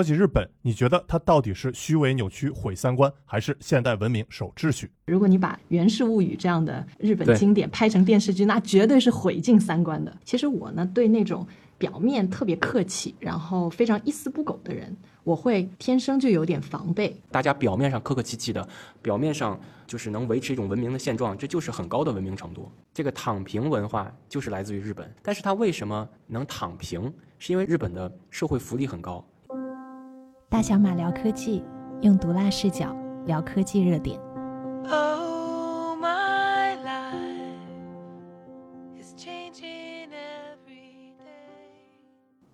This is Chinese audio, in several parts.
说起日本，你觉得它到底是虚伪扭曲毁三观，还是现代文明守秩序？如果你把《源氏物语》这样的日本经典拍成电视剧，那绝对是毁尽三观的。其实我呢，对那种表面特别客气，然后非常一丝不苟的人，我会天生就有点防备。大家表面上客客气气的，表面上就是能维持一种文明的现状，这就是很高的文明程度。这个躺平文化就是来自于日本，但是它为什么能躺平？是因为日本的社会福利很高。大小马聊科技，用毒辣视角聊科技热点。Oh, my life is every day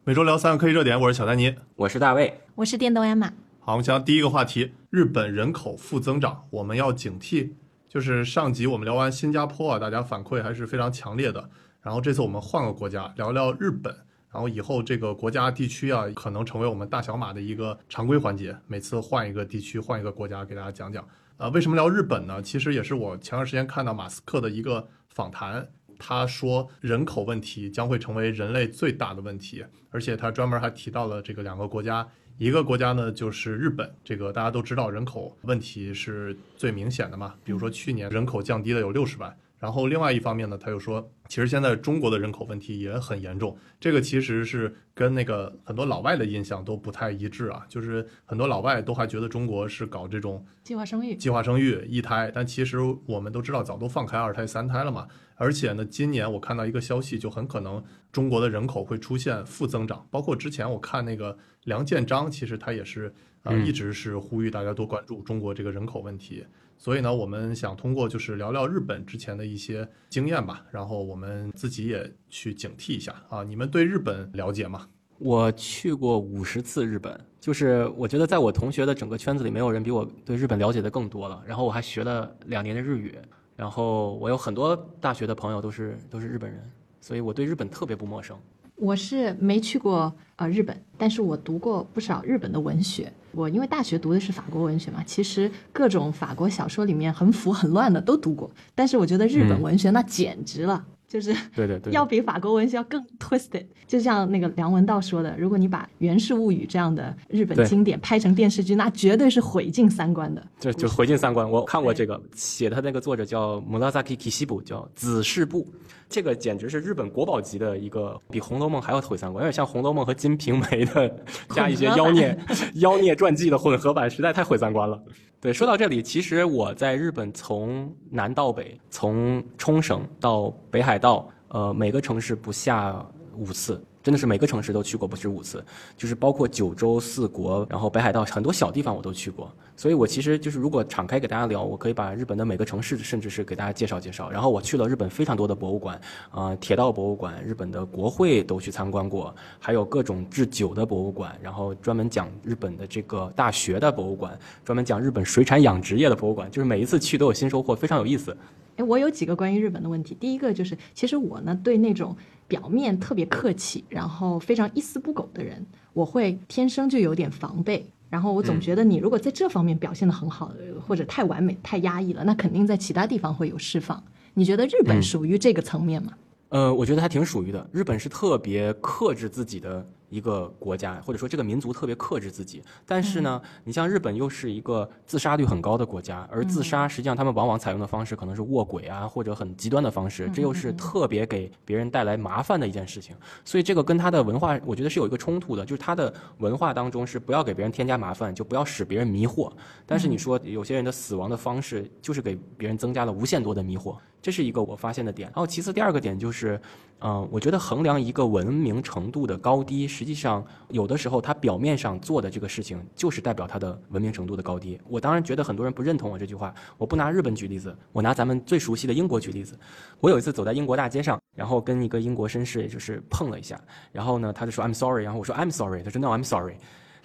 每周聊三个科技热点，我是小丹尼，我是大卫，我是电动艾玛。好，我们讲第一个话题：日本人口负增长，我们要警惕。就是上集我们聊完新加坡啊，大家反馈还是非常强烈的。然后这次我们换个国家，聊聊日本。然后以后这个国家地区啊，可能成为我们大小马的一个常规环节。每次换一个地区，换一个国家，给大家讲讲。呃，为什么聊日本呢？其实也是我前段时间看到马斯克的一个访谈，他说人口问题将会成为人类最大的问题，而且他专门还提到了这个两个国家，一个国家呢就是日本，这个大家都知道人口问题是最明显的嘛。比如说去年人口降低了有六十万。然后另外一方面呢，他又说，其实现在中国的人口问题也很严重，这个其实是跟那个很多老外的印象都不太一致啊，就是很多老外都还觉得中国是搞这种计划生育、计划生育一胎，但其实我们都知道，早都放开二胎、三胎了嘛。而且呢，今年我看到一个消息，就很可能中国的人口会出现负增长，包括之前我看那个梁建章，其实他也是呃一直是呼吁大家多关注中国这个人口问题。所以呢，我们想通过就是聊聊日本之前的一些经验吧，然后我们自己也去警惕一下啊。你们对日本了解吗？我去过五十次日本，就是我觉得在我同学的整个圈子里，没有人比我对日本了解的更多了。然后我还学了两年的日语，然后我有很多大学的朋友都是都是日本人，所以我对日本特别不陌生。我是没去过呃日本，但是我读过不少日本的文学。我因为大学读的是法国文学嘛，其实各种法国小说里面很腐很乱的都读过。但是我觉得日本文学那简直了，就是对对对，要比法国文学要更 twisted。就像那个梁文道说的，如果你把《源氏物语》这样的日本经典拍成电视剧，那绝对是毁尽三观的。就就毁尽三观。我看过这个，写他那个作者叫 Murasaki Kishibu，叫子世部。这个简直是日本国宝级的一个，比《红楼梦》还要毁三观，有点像《红楼梦》和《金瓶梅》的 加一些妖孽妖孽传记的混合版，实在太毁三观了。对，说到这里，其实我在日本从南到北，从冲绳到北海道，呃，每个城市不下五次。真的是每个城市都去过不止五次，就是包括九州四国，然后北海道很多小地方我都去过。所以我其实就是如果敞开给大家聊，我可以把日本的每个城市，甚至是给大家介绍介绍。然后我去了日本非常多的博物馆，啊，铁道博物馆、日本的国会都去参观过，还有各种制酒的博物馆，然后专门讲日本的这个大学的博物馆，专门讲日本水产养殖业的博物馆，就是每一次去都有新收获，非常有意思。哎，我有几个关于日本的问题。第一个就是，其实我呢对那种表面特别客气，然后非常一丝不苟的人，我会天生就有点防备。然后我总觉得你如果在这方面表现的很好，或者太完美、太压抑了，那肯定在其他地方会有释放。你觉得日本属于这个层面吗？呃，我觉得还挺属于的。日本是特别克制自己的。一个国家或者说这个民族特别克制自己，但是呢，你像日本又是一个自杀率很高的国家，而自杀实际上他们往往采用的方式可能是卧轨啊，或者很极端的方式，这又是特别给别人带来麻烦的一件事情。所以这个跟他的文化，我觉得是有一个冲突的，就是他的文化当中是不要给别人添加麻烦，就不要使别人迷惑。但是你说有些人的死亡的方式就是给别人增加了无限多的迷惑，这是一个我发现的点。然后其次第二个点就是。嗯，我觉得衡量一个文明程度的高低，实际上有的时候他表面上做的这个事情，就是代表他的文明程度的高低。我当然觉得很多人不认同我这句话，我不拿日本举例子，我拿咱们最熟悉的英国举例子。我有一次走在英国大街上，然后跟一个英国绅士，也就是碰了一下，然后呢，他就说 I'm sorry，然后我说 I'm sorry，他说 No I'm sorry，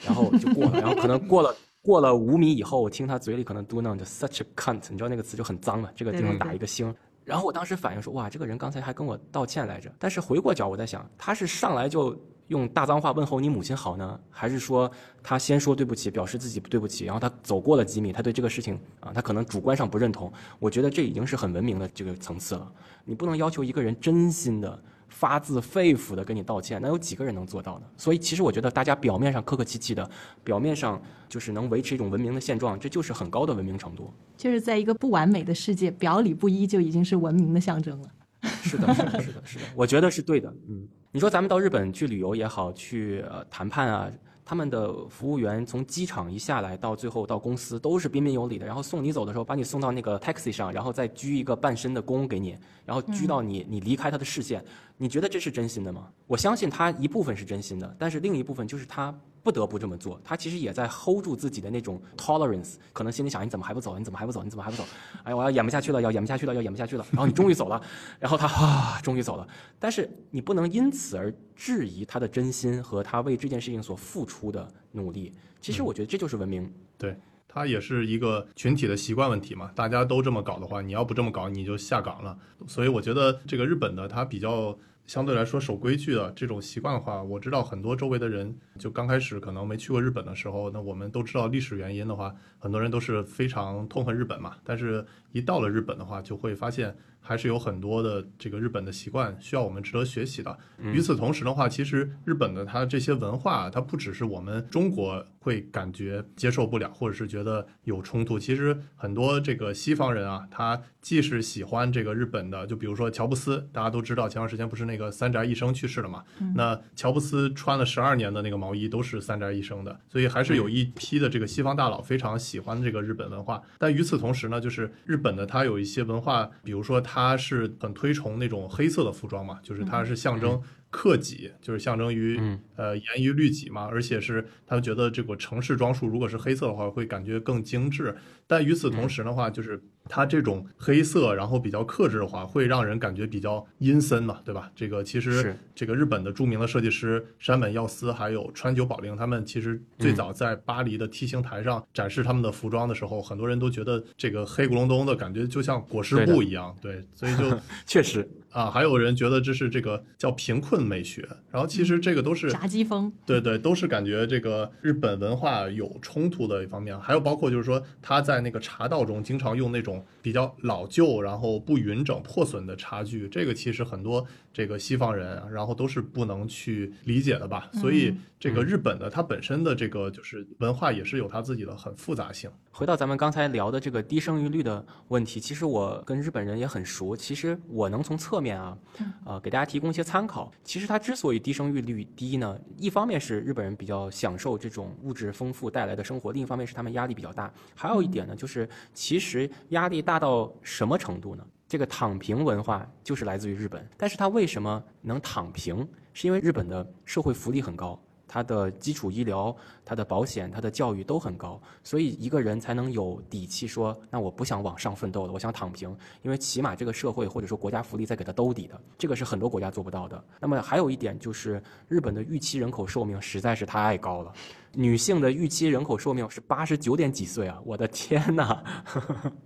然后就过了，然后可能过了过了五米以后，我听他嘴里可能嘟囔着 such a cunt，你知道那个词就很脏了，这个地方打一个星。然后我当时反应说，哇，这个人刚才还跟我道歉来着。但是回过脚，我在想，他是上来就用大脏话问候你母亲好呢，还是说他先说对不起，表示自己对不起，然后他走过了几米，他对这个事情啊，他可能主观上不认同。我觉得这已经是很文明的这个层次了。你不能要求一个人真心的。发自肺腑的跟你道歉，那有几个人能做到呢？所以其实我觉得大家表面上客客气气的，表面上就是能维持一种文明的现状，这就是很高的文明程度。就是在一个不完美的世界，表里不一就已经是文明的象征了。是的，是的，是的，是的，我觉得是对的。嗯，你说咱们到日本去旅游也好，去呃谈判啊。他们的服务员从机场一下来到最后到公司都是彬彬有礼的，然后送你走的时候把你送到那个 taxi 上，然后再鞠一个半身的躬给你，然后鞠到你你离开他的视线。你觉得这是真心的吗？我相信他一部分是真心的，但是另一部分就是他。不得不这么做，他其实也在 hold 住自己的那种 tolerance，可能心里想你怎么还不走？你怎么还不走？你怎么还不走？哎，我要演不下去了，要演不下去了，要演不下去了。然后你终于走了，然后他啊，终于走了。但是你不能因此而质疑他的真心和他为这件事情所付出的努力。其实我觉得这就是文明。对，他也是一个群体的习惯问题嘛。大家都这么搞的话，你要不这么搞，你就下岗了。所以我觉得这个日本的，他比较。相对来说守规矩的这种习惯的话，我知道很多周围的人就刚开始可能没去过日本的时候，那我们都知道历史原因的话，很多人都是非常痛恨日本嘛。但是，一到了日本的话，就会发现。还是有很多的这个日本的习惯需要我们值得学习的。与此同时的话，其实日本的它这些文化，它不只是我们中国会感觉接受不了，或者是觉得有冲突。其实很多这个西方人啊，他既是喜欢这个日本的，就比如说乔布斯，大家都知道前段时间不是那个三宅一生去世了嘛？那乔布斯穿了十二年的那个毛衣都是三宅一生的，所以还是有一批的这个西方大佬非常喜欢这个日本文化。但与此同时呢，就是日本的它有一些文化，比如说。他是很推崇那种黑色的服装嘛，就是它是象征克己，就是象征于呃严于律己嘛，而且是他觉得这个城市装束如果是黑色的话，会感觉更精致。但与此同时的话，就是它这种黑色，然后比较克制的话，会让人感觉比较阴森嘛，对吧？这个其实这个日本的著名的设计师山本耀司还有川久保玲，他们其实最早在巴黎的 T 形台上展示他们的服装的时候，很多人都觉得这个黑咕隆咚的感觉就像裹尸布一样，对。所以就 确实啊，还有人觉得这是这个叫贫困美学，然后其实这个都是炸鸡风，对对，都是感觉这个日本文化有冲突的一方面。还有包括就是说他在那个茶道中经常用那种比较老旧、然后不匀整、破损的茶具，这个其实很多这个西方人然后都是不能去理解的吧。所以这个日本的它本身的这个就是文化也是有它自己的很复杂性。回到咱们刚才聊的这个低生育率的问题，其实我跟日本人也很熟。其实我能从侧面啊，呃，给大家提供一些参考。其实它之所以低生育率低呢，一方面是日本人比较享受这种物质丰富带来的生活，另一方面是他们压力比较大。还有一点呢，就是其实压力大到什么程度呢？这个躺平文化就是来自于日本。但是它为什么能躺平？是因为日本的社会福利很高。它的基础医疗、他的保险、他的教育都很高，所以一个人才能有底气说：“那我不想往上奋斗了，我想躺平。”因为起码这个社会或者说国家福利在给他兜底的，这个是很多国家做不到的。那么还有一点就是，日本的预期人口寿命实在是太高了，女性的预期人口寿命是八十九点几岁啊！我的天哪！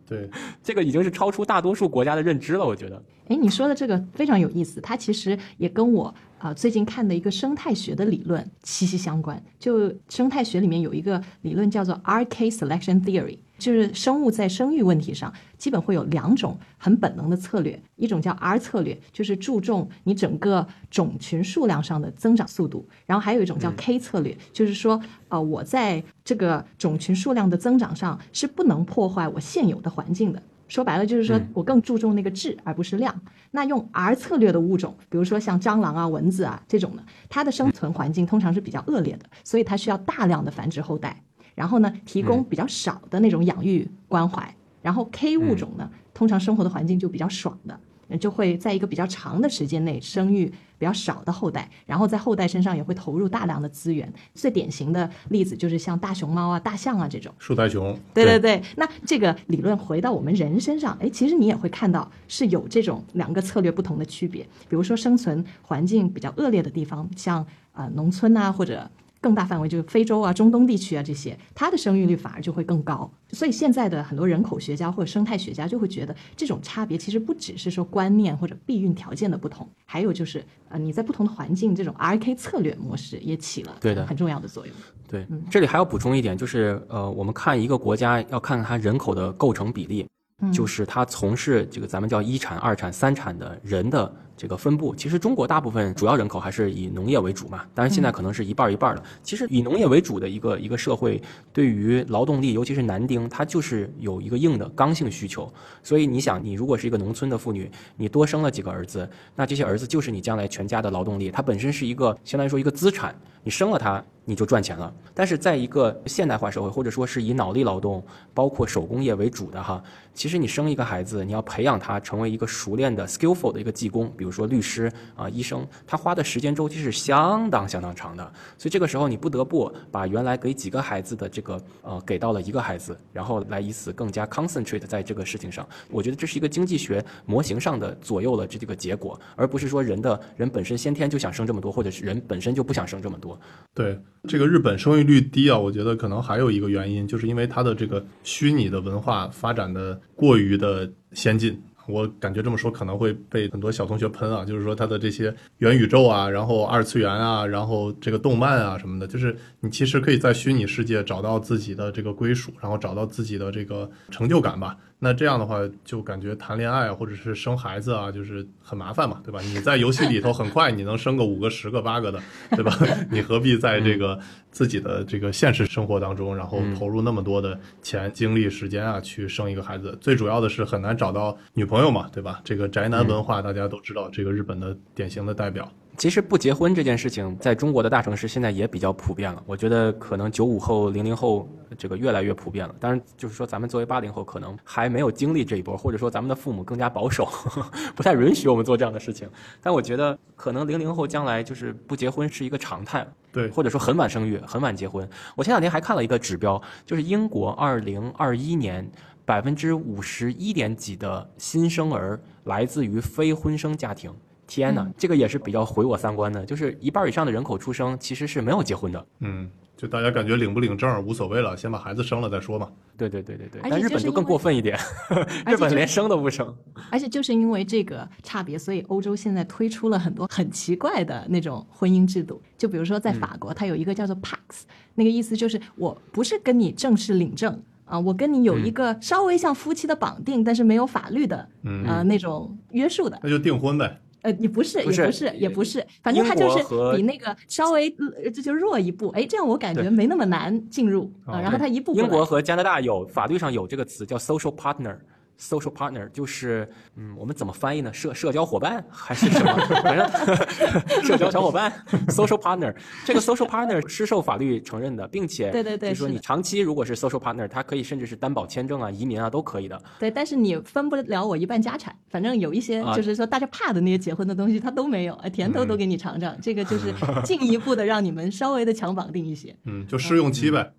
对，这个已经是超出大多数国家的认知了，我觉得。哎，你说的这个非常有意思，它其实也跟我。啊，最近看的一个生态学的理论息息相关。就生态学里面有一个理论叫做 RK selection theory，就是生物在生育问题上基本会有两种很本能的策略，一种叫 R 策略，就是注重你整个种群数量上的增长速度；然后还有一种叫 K 策略，就是说，呃，我在这个种群数量的增长上是不能破坏我现有的环境的。说白了就是说我更注重那个质而不是量。那用 R 策略的物种，比如说像蟑螂啊、蚊子啊这种的，它的生存环境通常是比较恶劣的，所以它需要大量的繁殖后代，然后呢提供比较少的那种养育关怀。然后 K 物种呢，通常生活的环境就比较爽的。就会在一个比较长的时间内生育比较少的后代，然后在后代身上也会投入大量的资源。最典型的例子就是像大熊猫啊、大象啊这种树袋熊。对对对，那这个理论回到我们人身上，哎，其实你也会看到是有这种两个策略不同的区别。比如说生存环境比较恶劣的地方，像呃农村呐或者。更大范围就是非洲啊、中东地区啊这些，它的生育率反而就会更高。所以现在的很多人口学家或者生态学家就会觉得，这种差别其实不只是说观念或者避孕条件的不同，还有就是呃你在不同的环境，这种 RK 策略模式也起了对的很重要的作用。对，这里还要补充一点，就是呃我们看一个国家要看看它人口的构成比例，就是它从事这个咱们叫一产、二产、三产的人的这个分布，其实中国大部分主要人口还是以农业为主嘛，当然现在可能是一半儿一半儿的。其实以农业为主的一个一个社会，对于劳动力，尤其是男丁，他就是有一个硬的刚性需求。所以你想，你如果是一个农村的妇女，你多生了几个儿子，那这些儿子就是你将来全家的劳动力，它本身是一个相当于说一个资产，你生了他。你就赚钱了。但是在一个现代化社会，或者说是以脑力劳动，包括手工业为主的哈，其实你生一个孩子，你要培养他成为一个熟练的 skillful 的一个技工，比比如说律师啊、医生，他花的时间周期是相当相当长的。所以这个时候你不得不把原来给几个孩子的这个呃给到了一个孩子，然后来以此更加 concentrate 在这个事情上。我觉得这是一个经济学模型上的左右了这这个结果，而不是说人的人本身先天就想生这么多，或者是人本身就不想生这么多。对这个日本生育率低啊，我觉得可能还有一个原因，就是因为它的这个虚拟的文化发展的过于的先进。我感觉这么说可能会被很多小同学喷啊，就是说他的这些元宇宙啊，然后二次元啊，然后这个动漫啊什么的，就是你其实可以在虚拟世界找到自己的这个归属，然后找到自己的这个成就感吧。那这样的话，就感觉谈恋爱啊，或者是生孩子啊，就是很麻烦嘛，对吧？你在游戏里头很快你能生个五个、十个、八个的，对吧？你何必在这个自己的这个现实生活当中，然后投入那么多的钱、精力、时间啊，去生一个孩子？最主要的是很难找到女朋友嘛，对吧？这个宅男文化大家都知道，这个日本的典型的代表。其实不结婚这件事情，在中国的大城市现在也比较普遍了。我觉得可能九五后、零零后这个越来越普遍了。当然，就是说咱们作为八零后，可能还没有经历这一波，或者说咱们的父母更加保守，不太允许我们做这样的事情。但我觉得，可能零零后将来就是不结婚是一个常态，对，或者说很晚生育、很晚结婚。我前两天还看了一个指标，就是英国二零二一年百分之五十一点几的新生儿来自于非婚生家庭。天呐，这个也是比较毁我三观的，就是一半以上的人口出生其实是没有结婚的。嗯，就大家感觉领不领证无所谓了，先把孩子生了再说嘛。对对对对对，而且但日本就更过分一点，日本连生都不生。而且就是因为这个差别，所以欧洲现在推出了很多很奇怪的那种婚姻制度。就比如说在法国，它有一个叫做 Pax，那个意思就是我不是跟你正式领证啊，我跟你有一个稍微像夫妻的绑定，但是没有法律的嗯呃那种约束的。那就订婚呗。呃，也不是，不是也不是，也不是，反正它就是比那个稍微呃这就弱一步。哎，这样我感觉没那么难进入啊。哦然后它一步过英国和加拿大有法律上有这个词叫 social partner。Social partner 就是，嗯，我们怎么翻译呢？社社交伙伴还是什么？反正社交小伙伴，social partner。这个 social partner 是受法律承认的，并且，对对对就是说你长期如果是 social partner，它可以甚至是担保签证啊、移民啊都可以的。对，但是你分不了我一半家产，反正有一些啊就是说大家怕的那些结婚的东西，它都没有，哎，甜头都给你尝尝，这个就是进一步的让你们稍微的强绑定一些。嗯，就试用期呗。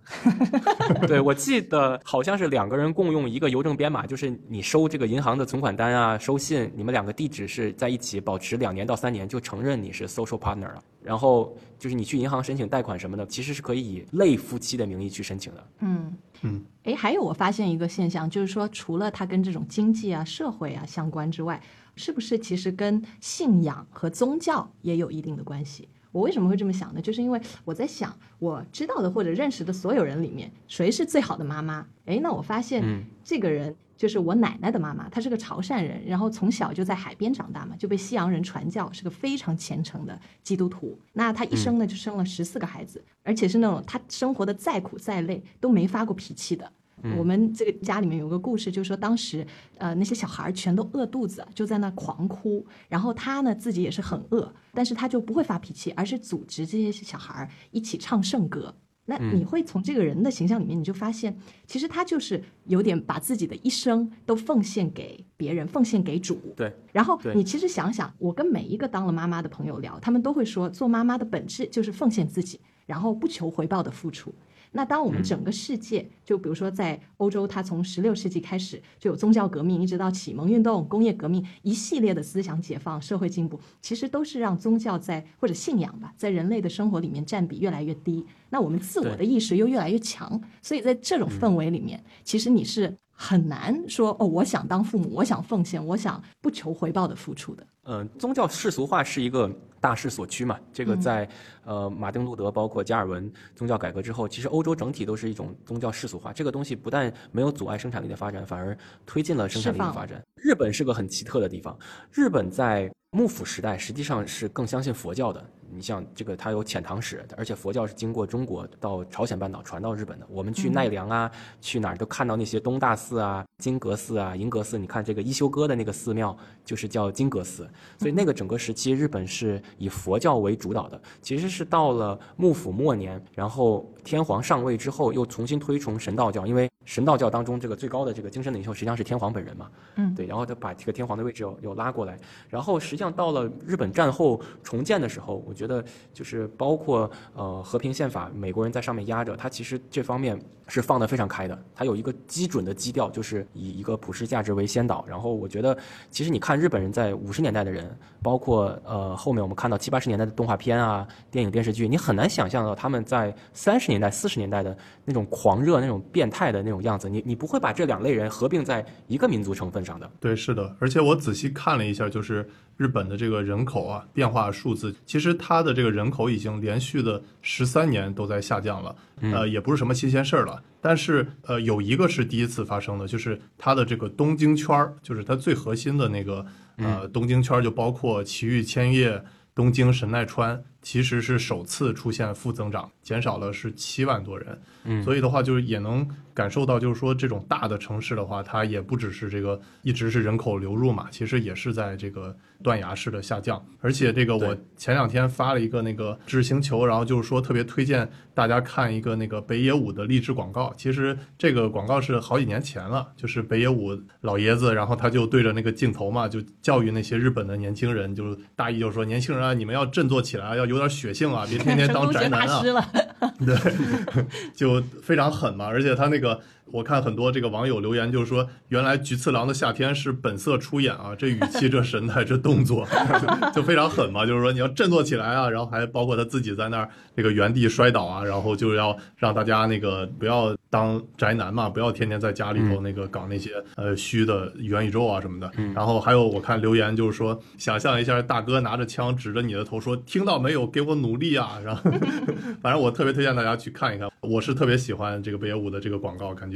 对，我记得好像是两个人共用一个邮政编码，就是你收这个银行的存款单啊、收信，你们两个地址是在一起，保持两年到三年，就承认你是 social partner 了。然后就是你去银行申请贷款什么的，其实是可以以类夫妻的名义去申请的。嗯嗯，哎，还有我发现一个现象，就是说除了它跟这种经济啊、社会啊相关之外，是不是其实跟信仰和宗教也有一定的关系？我为什么会这么想呢？就是因为我在想，我知道的或者认识的所有人里面，谁是最好的妈妈？哎，那我发现嗯这个人就是我奶奶的妈妈，她是个潮汕人，然后从小就在海边长大嘛，就被西洋人传教，是个非常虔诚的基督徒。那她一生呢就生了十四个孩子，而且是那种她生活的再苦再累都没发过脾气的。我们这个家里面有个故事，就是说当时呃那些小孩儿全都饿肚子，就在那狂哭，然后他呢自己也是很饿，但是他就不会发脾气，而是组织这些小孩儿一起唱圣歌。那你会从这个人的形象里面，你就发现，其实他就是有点把自己的一生都奉献给别人，奉献给主。对，然后你其实想想，我跟每一个当了妈妈的朋友聊，他们都会说，做妈妈的本质就是奉献自己，然后不求回报的付出。那当我们整个世界，就比如说在欧洲，它从十六世纪开始就有宗教革命，一直到启蒙运动、工业革命，一系列的思想解放、社会进步，其实都是让宗教在或者信仰吧，在人类的生活里面占比越来越低。那我们自我的意识又越来越强，所以在这种氛围里面，其实你是很难说哦，我想当父母，我想奉献，我想不求回报的付出的。嗯，宗教世俗化是一个大势所趋嘛。这个在、呃马丁路德包括加尔文宗教改革之后，其实欧洲整体都是一种宗教世俗化。这个东西不但没有阻碍生产力的发展，反而推进了生产力的发展。日本是个很奇特的地方，日本在幕府时代实际上是更相信佛教的。你像这个，它有遣唐使，而且佛教是经过中国到朝鲜半岛传到日本的。我们去奈良啊，去哪儿都看到那些东大寺啊、金阁寺啊、银阁寺。你看这个一休哥的那个寺庙，就是叫金阁寺。所以那个整个时期，日本是以佛教为主导的。其实是到了幕府末年，然后天皇上位之后，又重新推崇神道教，因为神道教当中这个最高的这个精神领袖实际上是天皇本人嘛。嗯，对，然后他把这个天皇的位置又又拉过来，然后实际上到了日本战后重建的时候，我觉得就是包括呃和平宪法，美国人在上面压着，他其实这方面是放得非常开的，他有一个基准的基调，就是以一个普世价值为先导。然后我觉得，其实你看日本人在五十年代的人，包括呃后面我们看到七八十年代的动画片啊、电影电视剧，你很难想象到他们在三十年代、四十年代的那种狂热、那种变态的那种样子，你你不会把这两类人合并在一个民族成分上的。对，是的，而且我仔细看了一下，就是日本的这个人口啊变化数字，其实它的这个人口已经连续的十三年都在下降了，呃，也不是什么新鲜事儿了。但是呃，有一个是第一次发生的，就是它的这个东京圈儿，就是它最核心的那个呃东京圈儿，就包括埼玉、千叶、东京、神奈川，其实是首次出现负增长，减少了是七万多人。嗯所以的话，就是也能感受到，就是说这种大的城市的话，它也不只是这个一直是人口流入嘛，其实也是在这个断崖式的下降。而且这个我前两天发了一个那个知识星球，然后就是说特别推荐大家看一个那个北野武的励志广告。其实这个广告是好几年前了，就是北野武老爷子，然后他就对着那个镜头嘛，就教育那些日本的年轻人，就是大意就是说，年轻人啊，你们要振作起来，要有点血性啊，别天天当宅男啊。对，就非常狠嘛，而且他那个，我看很多这个网友留言，就是说，原来菊次郎的夏天是本色出演啊，这语气、这神态、这动作，就非常狠嘛，就是说你要振作起来啊，然后还包括他自己在那儿那个原地摔倒啊，然后就要让大家那个不要当宅男嘛，不要天天在家里头那个搞那些呃虚的元宇宙啊什么的。然后还有我看留言就是说，想象一下大哥拿着枪指着你的头说，听到没有，给我努力啊，然后。反正我特别推荐大家去看一看，我是特别喜欢这个北野武的这个广告，感觉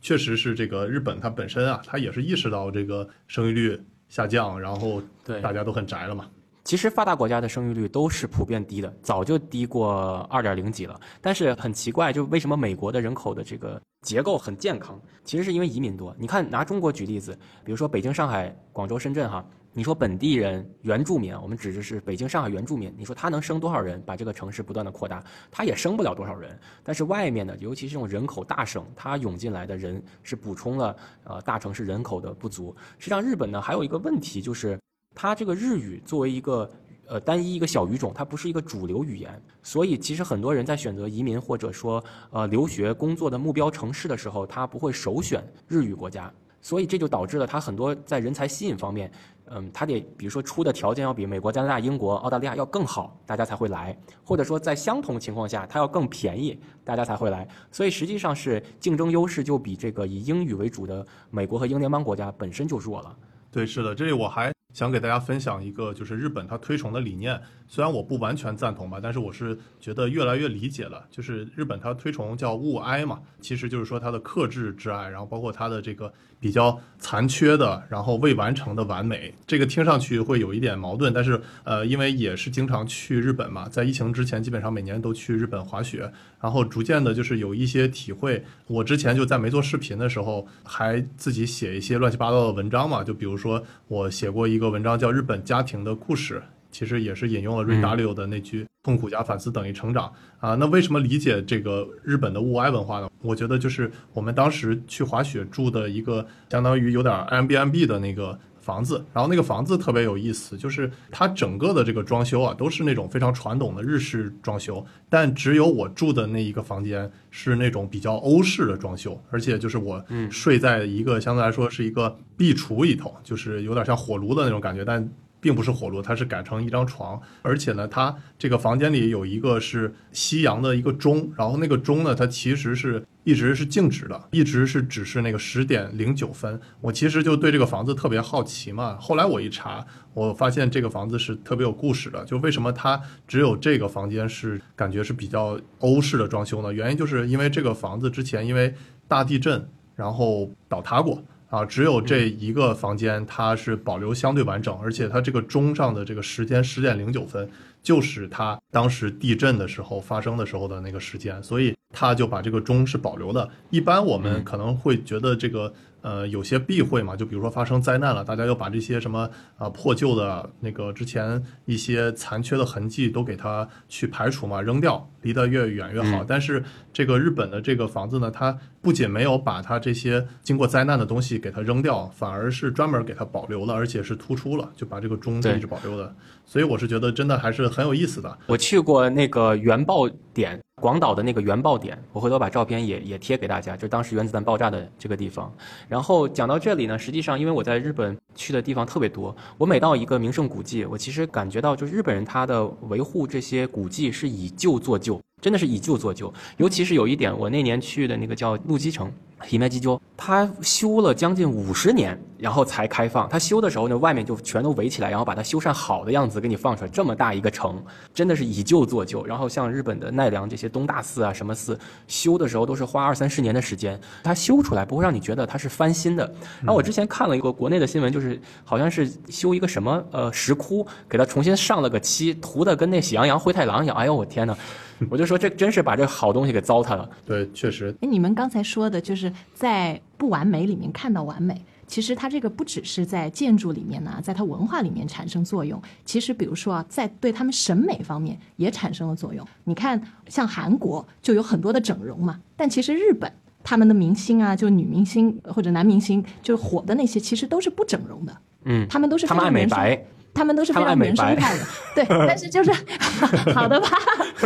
确实是这个日本它本身啊，它也是意识到这个生育率下降，然后对大家都很宅了嘛。其实发达国家的生育率都是普遍低的，早就低过二点零几了。但是很奇怪，就为什么美国的人口的这个结构很健康？其实是因为移民多。你看，拿中国举例子，比如说北京、上海、广州、深圳，哈，你说本地人、原住民，我们指的是北京、上海原住民，你说他能生多少人？把这个城市不断的扩大，他也生不了多少人。但是外面的，尤其是这种人口大省，它涌进来的人是补充了呃大城市人口的不足。实际上，日本呢还有一个问题就是。它这个日语作为一个呃单一一个小语种，它不是一个主流语言，所以其实很多人在选择移民或者说呃留学工作的目标城市的时候，他不会首选日语国家，所以这就导致了他很多在人才吸引方面，嗯，他得比如说出的条件要比美国、加拿大、英国、澳大利亚要更好，大家才会来，或者说在相同情况下它要更便宜，大家才会来，所以实际上是竞争优势就比这个以英语为主的美国和英联邦国家本身就弱了。对，是的，这我还想给大家分享一个，就是日本它推崇的理念，虽然我不完全赞同吧，但是我是觉得越来越理解了。就是日本它推崇叫物哀嘛，其实就是说它的克制之爱，然后包括它的这个比较残缺的，然后未完成的完美。这个听上去会有一点矛盾，但是呃，因为也是经常去日本嘛，在疫情之前基本上每年都去日本滑雪，然后逐渐的就是有一些体会。我之前就在没做视频的时候，还自己写一些乱七八糟的文章嘛，就比如说我写过一个文章叫《日本家庭的故事》，其实也是引用了瑞达利欧的那句“痛苦加反思等于成长”啊。那为什么理解这个日本的物哀文化呢？我觉得就是我们当时去滑雪住的一个相当于有点 Airbnb 的那个。房子，然后那个房子特别有意思，就是它整个的这个装修啊，都是那种非常传统的日式装修，但只有我住的那一个房间是那种比较欧式的装修，而且就是我睡在一个相对来说是一个壁橱里头，就是有点像火炉的那种感觉，但并不是火炉，它是改成一张床，而且呢，它这个房间里有一个是西洋的一个钟，然后那个钟呢，它其实是一直是静止的，一直是只是那个十点零九分。我其实就对这个房子特别好奇嘛，后来我一查，我发现这个房子是特别有故事的，就为什么它只有这个房间是感觉是比较欧式的装修呢？原因就是因为这个房子之前因为大地震然后倒塌过。啊，只有这一个房间它是保留相对完整，而且它这个钟上的这个时间十点零九分，就是它当时地震的时候发生的时候的那个时间，所以它就把这个钟是保留的。一般我们可能会觉得这个。呃，有些避讳嘛，就比如说发生灾难了，大家要把这些什么啊破旧的那个之前一些残缺的痕迹都给它去排除嘛，扔掉，离得越远越好。但是这个日本的这个房子呢，它不仅没有把它这些经过灾难的东西给它扔掉，反而是专门给它保留了，而且是突出了，就把这个钟一直保留的。所以我是觉得真的还是很有意思的。我去过那个原爆点。广岛的那个原爆点，我回头把照片也也贴给大家，就当时原子弹爆炸的这个地方。然后讲到这里呢，实际上因为我在日本去的地方特别多，我每到一个名胜古迹，我其实感觉到就是日本人他的维护这些古迹是以旧做旧，真的是以旧做旧。尤其是有一点，我那年去的那个叫陆基城。皮麦基鸠，它修了将近五十年，然后才开放。它修的时候呢，外面就全都围起来，然后把它修缮好的样子给你放出来。这么大一个城，真的是以旧做旧。然后像日本的奈良这些东大寺啊，什么寺，修的时候都是花二三十年的时间，它修出来不会让你觉得它是翻新的。然后我之前看了一个国内的新闻，就是好像是修一个什么呃石窟，给它重新上了个漆，涂的跟那喜羊羊灰太狼一样。哎呦我天呐！我就说这真是把这好东西给糟蹋了。对，确实。哎，你们刚才说的就是在不完美里面看到完美。其实它这个不只是在建筑里面呢，在它文化里面产生作用。其实比如说啊，在对他们审美方面也产生了作用。你看，像韩国就有很多的整容嘛，但其实日本他们的明星啊，就女明星或者男明星，就火的那些，其实都是不整容的。嗯，他们都是他们爱美白。他们都是非常原生态的，对，但是就是好的吧，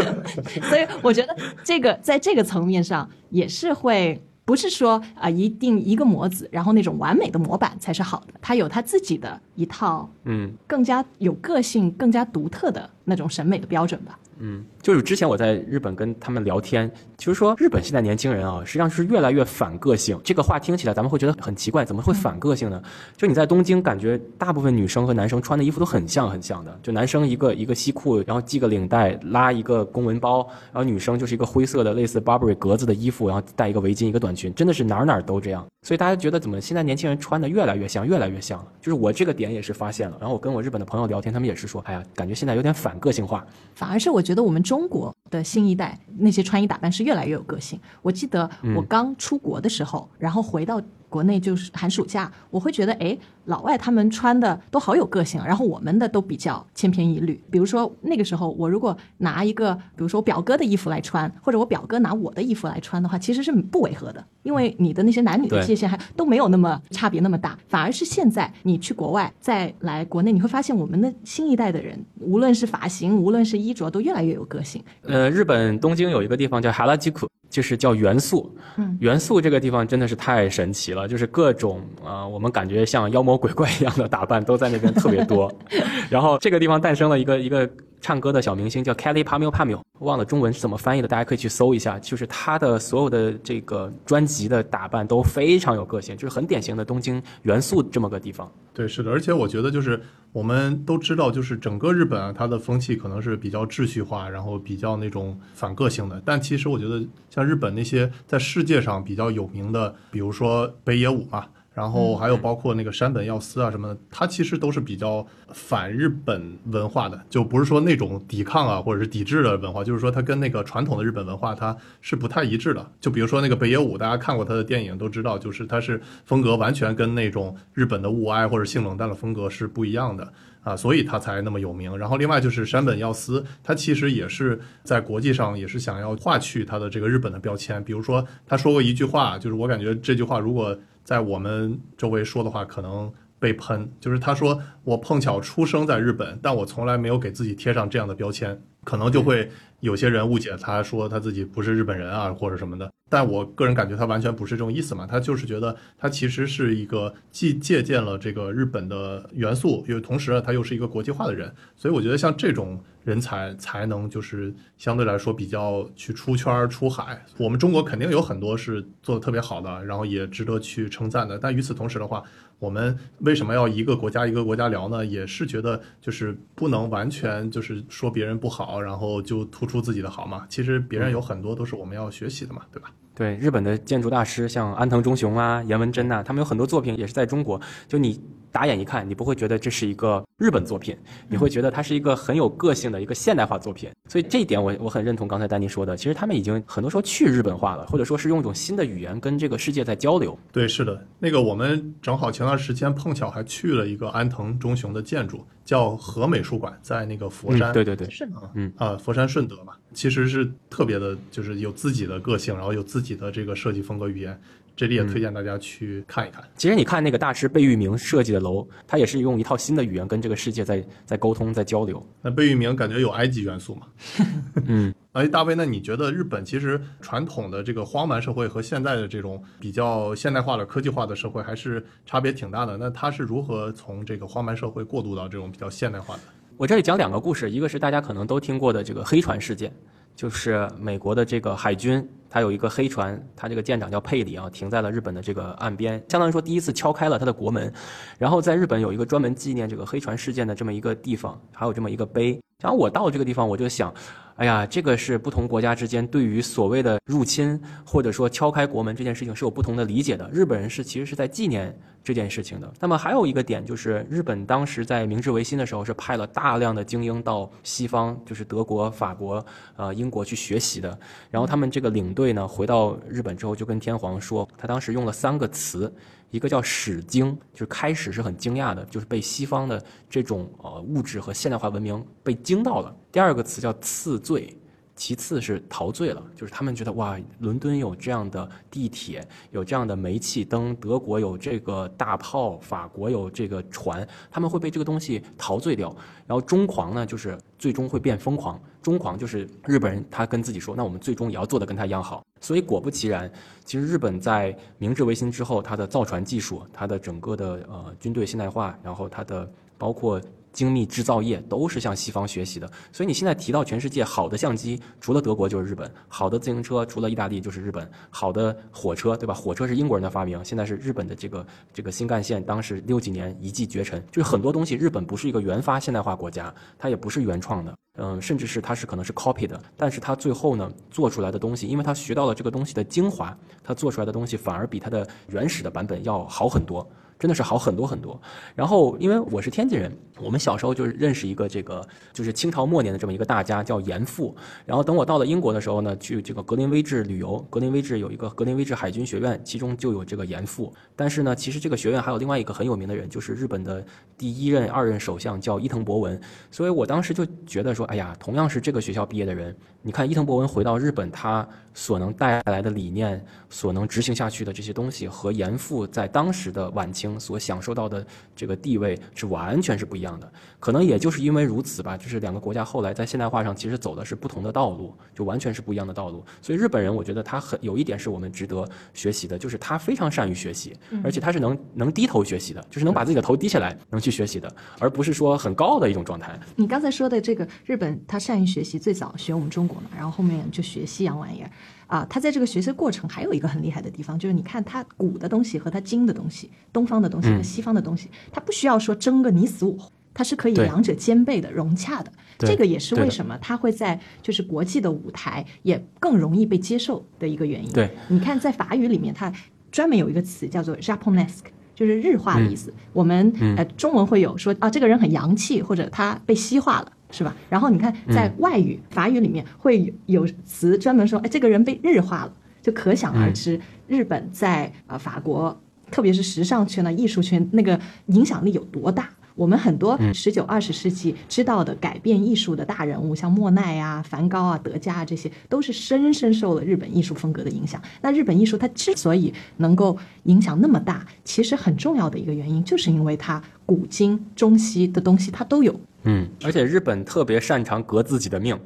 所以我觉得这个在这个层面上也是会，不是说啊一定一个模子，然后那种完美的模板才是好的，它有它自己的一套，嗯，更加有个性、更加独特的那种审美的标准吧。嗯，就是之前我在日本跟他们聊天，就是说日本现在年轻人啊，实际上是越来越反个性。这个话听起来咱们会觉得很奇怪，怎么会反个性呢？就你在东京，感觉大部分女生和男生穿的衣服都很像很像的，就男生一个一个西裤，然后系个领带，拉一个公文包，然后女生就是一个灰色的类似 Burberry 格子的衣服，然后戴一个围巾一个短裙，真的是哪哪都这样。所以大家觉得怎么现在年轻人穿的越来越像，越来越像了？就是我这个点也是发现了。然后我跟我日本的朋友聊天，他们也是说，哎呀，感觉现在有点反个性化，反而是我觉得我们中国。的新一代那些穿衣打扮是越来越有个性。我记得我刚出国的时候，然后回到。国内就是寒暑假，我会觉得，哎，老外他们穿的都好有个性，然后我们的都比较千篇一律。比如说那个时候，我如果拿一个，比如说我表哥的衣服来穿，或者我表哥拿我的衣服来穿的话，其实是不违和的，因为你的那些男女的界限还都没有那么差别那么大。反而是现在你去国外再来国内，你会发现我们的新一代的人，无论是发型，无论是衣着，都越来越有个性。呃，日本东京有一个地方叫哈拉吉库。就是叫元素，元素这个地方真的是太神奇了，就是各种啊，我们感觉像妖魔鬼怪一样的打扮都在那边特别多，然后这个地方诞生了一个一个。唱歌的小明星叫 Kelly Pamil Pamil，忘了中文是怎么翻译的，大家可以去搜一下。就是他的所有的这个专辑的打扮都非常有个性，就是很典型的东京元素这么个地方。对，是的，而且我觉得就是我们都知道，就是整个日本啊，它的风气可能是比较秩序化，然后比较那种反个性的。但其实我觉得，像日本那些在世界上比较有名的，比如说北野武啊。然后还有包括那个山本耀司啊什么的，他其实都是比较反日本文化的，就不是说那种抵抗啊或者是抵制的文化，就是说他跟那个传统的日本文化它是不太一致的。就比如说那个北野武，大家看过他的电影都知道，就是他是风格完全跟那种日本的物哀或者性冷淡的风格是不一样的啊，所以他才那么有名。然后另外就是山本耀司，他其实也是在国际上也是想要划去他的这个日本的标签。比如说他说过一句话，就是我感觉这句话如果。在我们周围说的话可能被喷，就是他说我碰巧出生在日本，但我从来没有给自己贴上这样的标签，可能就会有些人误解他说他自己不是日本人啊或者什么的。但我个人感觉他完全不是这种意思嘛，他就是觉得他其实是一个既借鉴了这个日本的元素，又同时他又是一个国际化的人，所以我觉得像这种。人才才能就是相对来说比较去出圈出海。我们中国肯定有很多是做的特别好的，然后也值得去称赞的。但与此同时的话，我们为什么要一个国家一个国家聊呢？也是觉得就是不能完全就是说别人不好，然后就突出自己的好嘛。其实别人有很多都是我们要学习的嘛，对吧？对日本的建筑大师，像安藤忠雄啊、岩文真呐、他们有很多作品也是在中国。就你打眼一看，你不会觉得这是一个日本作品，你会觉得它是一个很有个性的一个现代化作品。所以这一点我我很认同刚才丹尼说的，其实他们已经很多时候去日本化了，或者说是用一种新的语言跟这个世界在交流。对，是的，那个我们正好前段时间碰巧还去了一个安藤忠雄的建筑，叫和美术馆，在那个佛山。嗯，对对对，顺啊，佛山顺德嘛，其实是特别的，就是有自己的个性，然后有自己的这个设计风格语言。这里也推荐大家去看一看。其实你看那个大师贝聿铭设计的楼，他也是用一套新的语言跟这个世界在在沟通、在交流。那贝聿铭感觉有埃及元素嘛？嗯，哎，大卫，那你觉得日本其实传统的这个荒蛮社会和现在的这种比较现代化的科技化的社会还是差别挺大的？那它是如何从这个荒蛮社会过渡到这种比较现代化的？我这里讲两个故事，一个是大家可能都听过的这个黑船事件，就是美国的这个海军，他有一个黑船，他这个舰长叫佩里啊，停在了日本的这个岸边，相当于说第一次敲开了他的国门。然后在日本有一个专门纪念这个黑船事件的这么一个地方，还有这么一个碑。然后我到这个地方，我就想，哎呀，这个是不同国家之间对于所谓的入侵或者说敲开国门这件事情是有不同的理解的。日本人是其实是在纪念这件事情的。那么还有一个点就是，日本当时在明治维新的时候是派了大量的精英到西方，就是德国、法国、呃英国去学习的。然后他们这个领队呢回到日本之后就跟天皇说，他当时用了三个词。一个叫始惊，就是开始是很惊讶的，就是被西方的这种呃物质和现代化文明被惊到了。第二个词叫次醉，其次是陶醉了，就是他们觉得哇，伦敦有这样的地铁，有这样的煤气灯，德国有这个大炮，法国有这个船，他们会被这个东西陶醉掉。然后中狂呢，就是最终会变疯狂。中狂就是日本人他跟自己说，那我们最终也要做的跟他一样好。所以果不其然，其实日本在明治维新之后，它的造船技术，它的整个的呃军队现代化，然后它的包括精密制造业都是向西方学习的。所以你现在提到全世界好的相机，除了德国就是日本；好的自行车除了意大利就是日本；好的火车，对吧？火车是英国人的发明，现在是日本的这个这个新干线，当时六几年一骑绝尘。就是很多东西，日本不是一个原发现代化国家，它也不是原创的。嗯，甚至是它是可能是 copy 的，但是它最后呢做出来的东西，因为它学到了这个东西的精华，它做出来的东西反而比它的原始的版本要好很多，真的是好很多很多。然后因为我是天津人，我们小时候就是认识一个这个就是清朝末年的这么一个大家叫严复。然后等我到了英国的时候呢，去这个格林威治旅游，格林威治有一个格林威治海军学院，其中就有这个严复。但是呢，其实这个学院还有另外一个很有名的人，就是日本的第一任、二任首相叫伊藤博文。所以我当时就觉得说，哎呀，同样是这个学校毕业的人，你看伊藤博文回到日本，他所能带来的理念，所能执行下去的这些东西，和严复在当时的晚清所享受到的这个地位是完全是不一样的。可能也就是因为如此吧，就是两个国家后来在现代化上其实走的是不同的道路，就完全是不一样的道路。所以日本人，我觉得他很有一点是我们值得学习的，就是他非常善于学习，而且他是能能低头学习的，就是能把自己的头低下来，能去学习的，而不是说很高傲的一种状态。你刚才说的这个日本，他善于学习，最早学我们中国嘛，然后后面就学西洋玩意儿啊。他在这个学习过程还有一个很厉害的地方，就是你看他古的东西和他今的东西，东方的东西和西方的东西，他不需要说争个你死我活，他是可以两者兼备的、融洽的。这个也是为什么他会在就是国际的舞台也更容易被接受的一个原因。对，你看在法语里面，它专门有一个词叫做 Japonesque。就是日化的意思，我们嗯呃中文会有说啊，这个人很洋气，或者他被西化了，是吧？然后你看在外语、法语里面会有有词专门说，哎，这个人被日化了，就可想而知，日本在呃法国，特别是时尚圈呢、艺术圈那个影响力有多大。我们很多十九、二十世纪知道的改变艺术的大人物，像莫奈啊、梵高啊、德加啊，这些都是深深受了日本艺术风格的影响。那日本艺术它之所以能够影响那么大，其实很重要的一个原因，就是因为它古今中西的东西它都有。嗯，而且日本特别擅长革自己的命，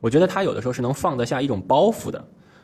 我觉得他有的时候是能放得下一种包袱的。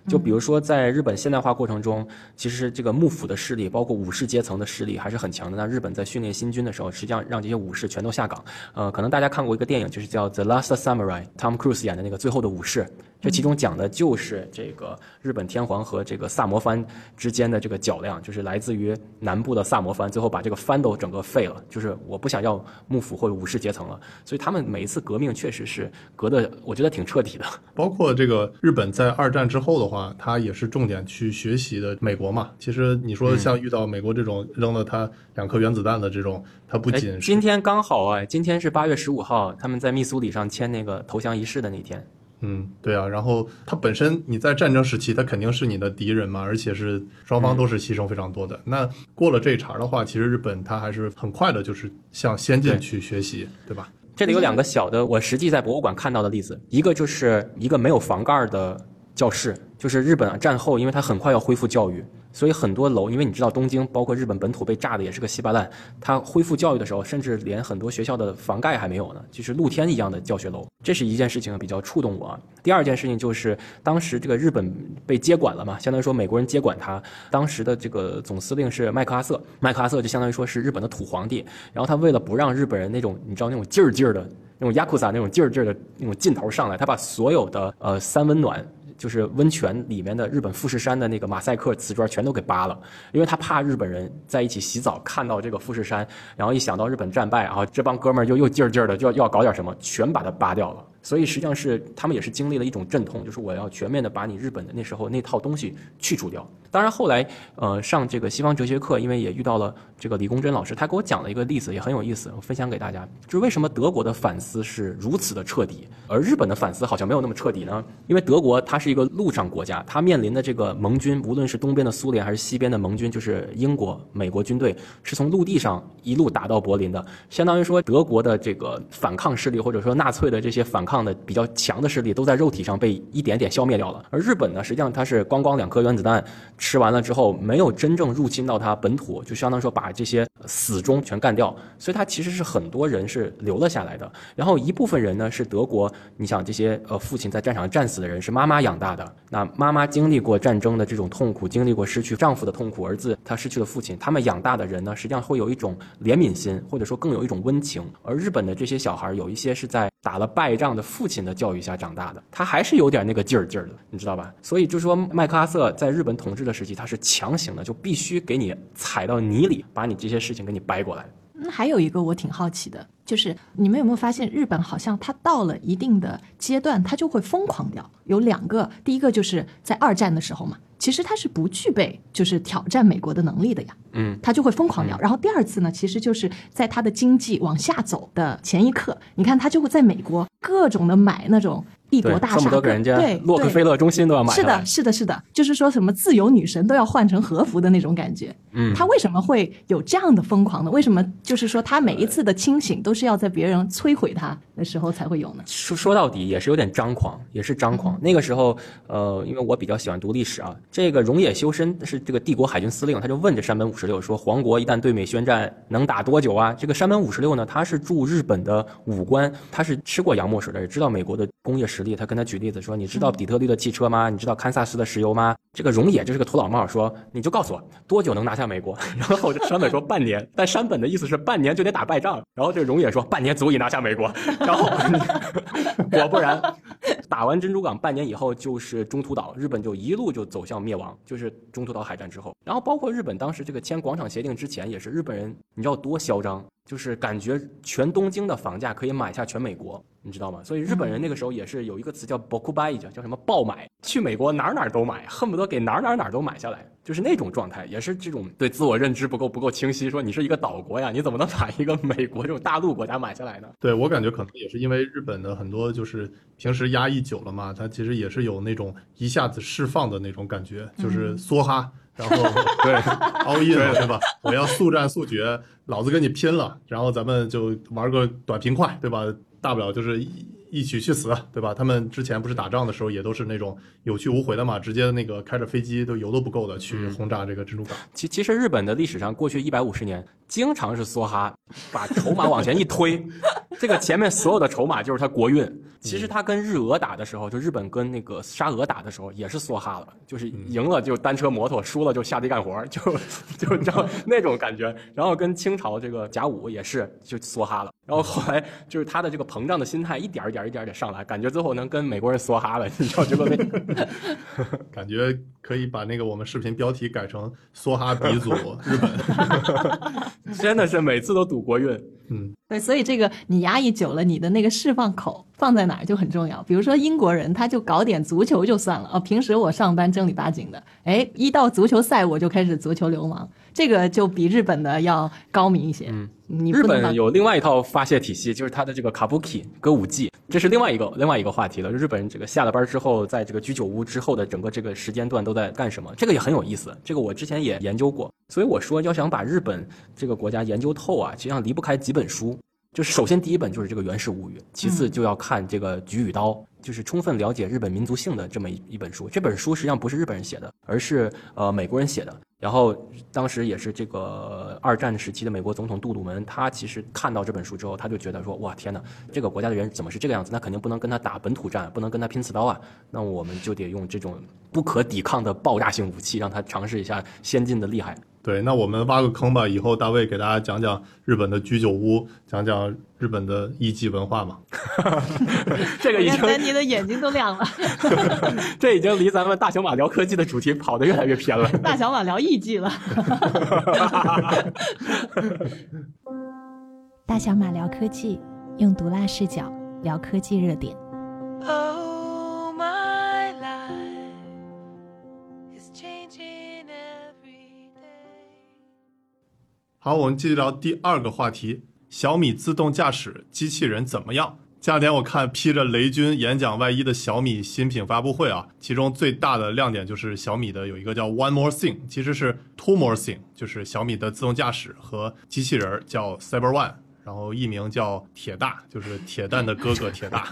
就比如说，在日本现代化过程中，其实这个幕府的势力，包括武士阶层的势力还是很强的。那日本在训练新军的时候，实际上让这些武士全都下岗。呃，可能大家看过一个电影，就是叫《The Last Samurai》，Tom Cruise 演的那个《最后的武士》。这其中讲的就是这个日本天皇和这个萨摩藩之间的这个较量，就是来自于南部的萨摩藩，最后把这个藩都整个废了，就是我不想要幕府或者武士阶层了。所以他们每一次革命确实是革的，我觉得挺彻底的。包括这个日本在二战之后的话，他也是重点去学习的美国嘛。其实你说像遇到美国这种扔了他两颗原子弹的这种，他不哎仅是今天刚好哎，今天是八月十五号，他们在密苏里上签那个投降仪式的那天。嗯，对啊，然后它本身你在战争时期，它肯定是你的敌人嘛，而且是双方都是牺牲非常多的。那过了这一茬的话，其实日本它还是很快的，就是向先进去学习，对吧？这里有两个小的，我实际在博物馆看到的例子，一个就是一个没有房盖的教室，就是日本战后，因为它很快要恢复教育，所以很多楼，因为你知道东京包括日本本土被炸的也是个稀巴烂，它恢复教育的时候，甚至连很多学校的房盖还没有呢，就是露天一样的教学楼，这是一件事情比较触动我啊。第二件事情就是当时这个日本被接管了嘛，相当于说美国人接管它，当时的这个总司令是麦克阿瑟，麦克阿瑟就相当于说是日本的土皇帝，然后他为了不让日本人那种你知道那种劲儿劲儿的那种亚库萨那种劲儿劲儿的那种劲头上来，他把所有的呃三温暖。就是温泉里面的日本富士山的那个马赛克瓷砖全都给扒了，因为他怕日本人在一起洗澡看到这个富士山，然后一想到日本战败然后，这帮哥们儿就又劲儿劲儿的就要要搞点什么，全把它扒掉了。所以实际上是他们也是经历了一种阵痛，就是我要全面的把你日本的那时候那套东西去除掉。当然后来呃上这个西方哲学课，因为也遇到了这个李公真老师，他给我讲了一个例子，也很有意思，我分享给大家。就是为什么德国的反思是如此的彻底，而日本的反思好像没有那么彻底呢？因为德国它是一个陆上国家，它面临的这个盟军，无论是东边的苏联还是西边的盟军，就是英国、美国军队，是从陆地上一路打到柏林的，相当于说德国的这个反抗势力，或者说纳粹的这些反抗的比较强的势力，都在肉体上被一点点消灭掉了。而日本呢，实际上它是咣咣两颗原子弹吃完了之后，没有真正入侵到它本土，就相当于说把这些死忠全干掉，所以它其实是很多人是留了下来的。然后一部分人呢是德国，你想这些呃父亲在战场战死的人是妈妈养大的，那妈妈经历过战争的这种痛苦，经历过失去丈夫的痛苦，儿子他失去了父亲，他们养大的人呢，实际上会有一种怜悯心，或者说更有一种温情。而日本的这些小孩有一些是在打了败仗的父亲的教育下长大的，他还是有点那个劲儿劲儿的，你知道吧？所以就说麦克阿瑟在日本统治的时期，他是强行的，就必须给你踩到泥里，把你这些事情给你掰过来。那还有一个我挺好奇的，就是你们有没有发现，日本好像它到了一定的阶段，它就会疯狂掉。有两个，第一个就是在二战的时候嘛，其实它是不具备就是挑战美国的能力的呀，嗯，它就会疯狂掉。然后第二次呢，其实就是在它的经济往下走的前一刻，你看它就会在美国各种的买那种帝国，大厦，对洛克菲勒中心都要买是的，。是的，是的，就是说什么自由女神都要换成和服的那种感觉。嗯他为什么会有这样的疯狂呢？为什么就是说他每一次的清醒都是要在别人摧毁他的时候才会有呢？说说到底也是有点张狂，也是张狂。那个时候，呃，因为我比较喜欢读历史啊，这个荣野修身是这个帝国海军司令，他就问这山本五十六说：“皇国一旦对美宣战，能打多久啊？”这个山本五十六呢，他是驻日本的武官，他是吃过洋墨水的，也知道美国的工业实力。他跟他举例子说：“你知道底特律的汽车吗？你知道堪萨斯的石油吗？”这个荣野就是个土老帽，说：“你就告诉我多久能拿下下美国？” 然后这山本说：“半年。”但山本的意思是半年就得打败仗。然后这个荣也说：“半年足以拿下美国。”然后 果不然，打完珍珠港半年以后就是中途岛，日本就一路就走向灭亡，就是中途岛海战之后。然后包括日本当时这个签广场协定之前，也是日本人，你知道多嚣张，就是感觉全东京的房价可以买下全美国，你知道吗？所以日本人那个时候也是有一个词叫 “bokubai”，叫叫什么爆买，去美国哪儿哪儿都买，恨不得给哪儿哪儿哪儿都买下来，就是那种状态，也是这种对自我认知不够不够清晰，说你是一个岛国呀，你怎么能 把一个美国这种大陆国家买下来呢？对我感觉可能也是因为日本的很多就是平时压抑久了嘛，它其实也是有那种一下子释放的那种感觉，就是梭哈，然后 对 all in 了，对吧？我要速战速决，老子跟你拼了，然后咱们就玩个短平快，对吧？大不了就是一一起去死，对吧？他们之前不是打仗的时候也都是那种有去无回的嘛，直接那个开着飞机都油都不够的去轰炸这个珍珠港。其其实日本的历史上过去一百五十年，经常是梭哈，把筹码往前一推，这个前面所有的筹码就是他国运。其实他跟日俄打的时候，就日本跟那个沙俄打的时候，也是梭哈了，就是赢了就单车摩托，输了就下地干活，就 就你知道那种感觉。然后跟清朝这个甲午也是就梭哈了，然后后来就是他的这个膨胀的心态一点儿一点儿一点儿点上来，感觉最后能跟美国人梭哈了，你知道结果那 感觉可以把那个我们视频标题改成“梭哈鼻祖日本 真的是每次都赌国运。嗯，对，所以这个你压抑久了，你的那个释放口放在哪儿就很重要。比如说英国人，他就搞点足球就算了哦，平时我上班正儿八经的，哎，一到足球赛我就开始足球流氓，这个就比日本的要高明一些。嗯，你日本有另外一套发泄体系，就是他的这个 kabuki 歌舞伎，这是另外一个另外一个话题了。日本人这个下了班之后，在这个居酒屋之后的整个这个时间段都在干什么？这个也很有意思，这个我之前也研究过。所以我说，要想把日本这个国家研究透啊，实际上离不开几本书。就是首先第一本就是这个《源氏物语》，其次就要看这个《菊与刀》，就是充分了解日本民族性的这么一一本书。这本书实际上不是日本人写的，而是呃美国人写的。然后当时也是这个二战时期的美国总统杜鲁门，他其实看到这本书之后，他就觉得说：哇天哪，这个国家的人怎么是这个样子？那肯定不能跟他打本土战，不能跟他拼刺刀啊！那我们就得用这种不可抵抗的爆炸性武器，让他尝试一下先进的厉害。对，那我们挖个坑吧，以后大卫给大家讲讲日本的居酒屋，讲讲日本的艺伎文化嘛。这个已经，你的眼睛都亮了。这已经离咱们大小马聊科技的主题跑得越来越偏了。大小马聊艺伎了。大小马聊科技，用毒辣视角聊科技热点。好，我们继续聊第二个话题：小米自动驾驶机器人怎么样？前两天我看披着雷军演讲外衣的小米新品发布会啊，其中最大的亮点就是小米的有一个叫 One More Thing，其实是 Two More Thing，就是小米的自动驾驶和机器人叫 Cyber One，然后艺名叫铁大，就是铁蛋的哥哥铁大。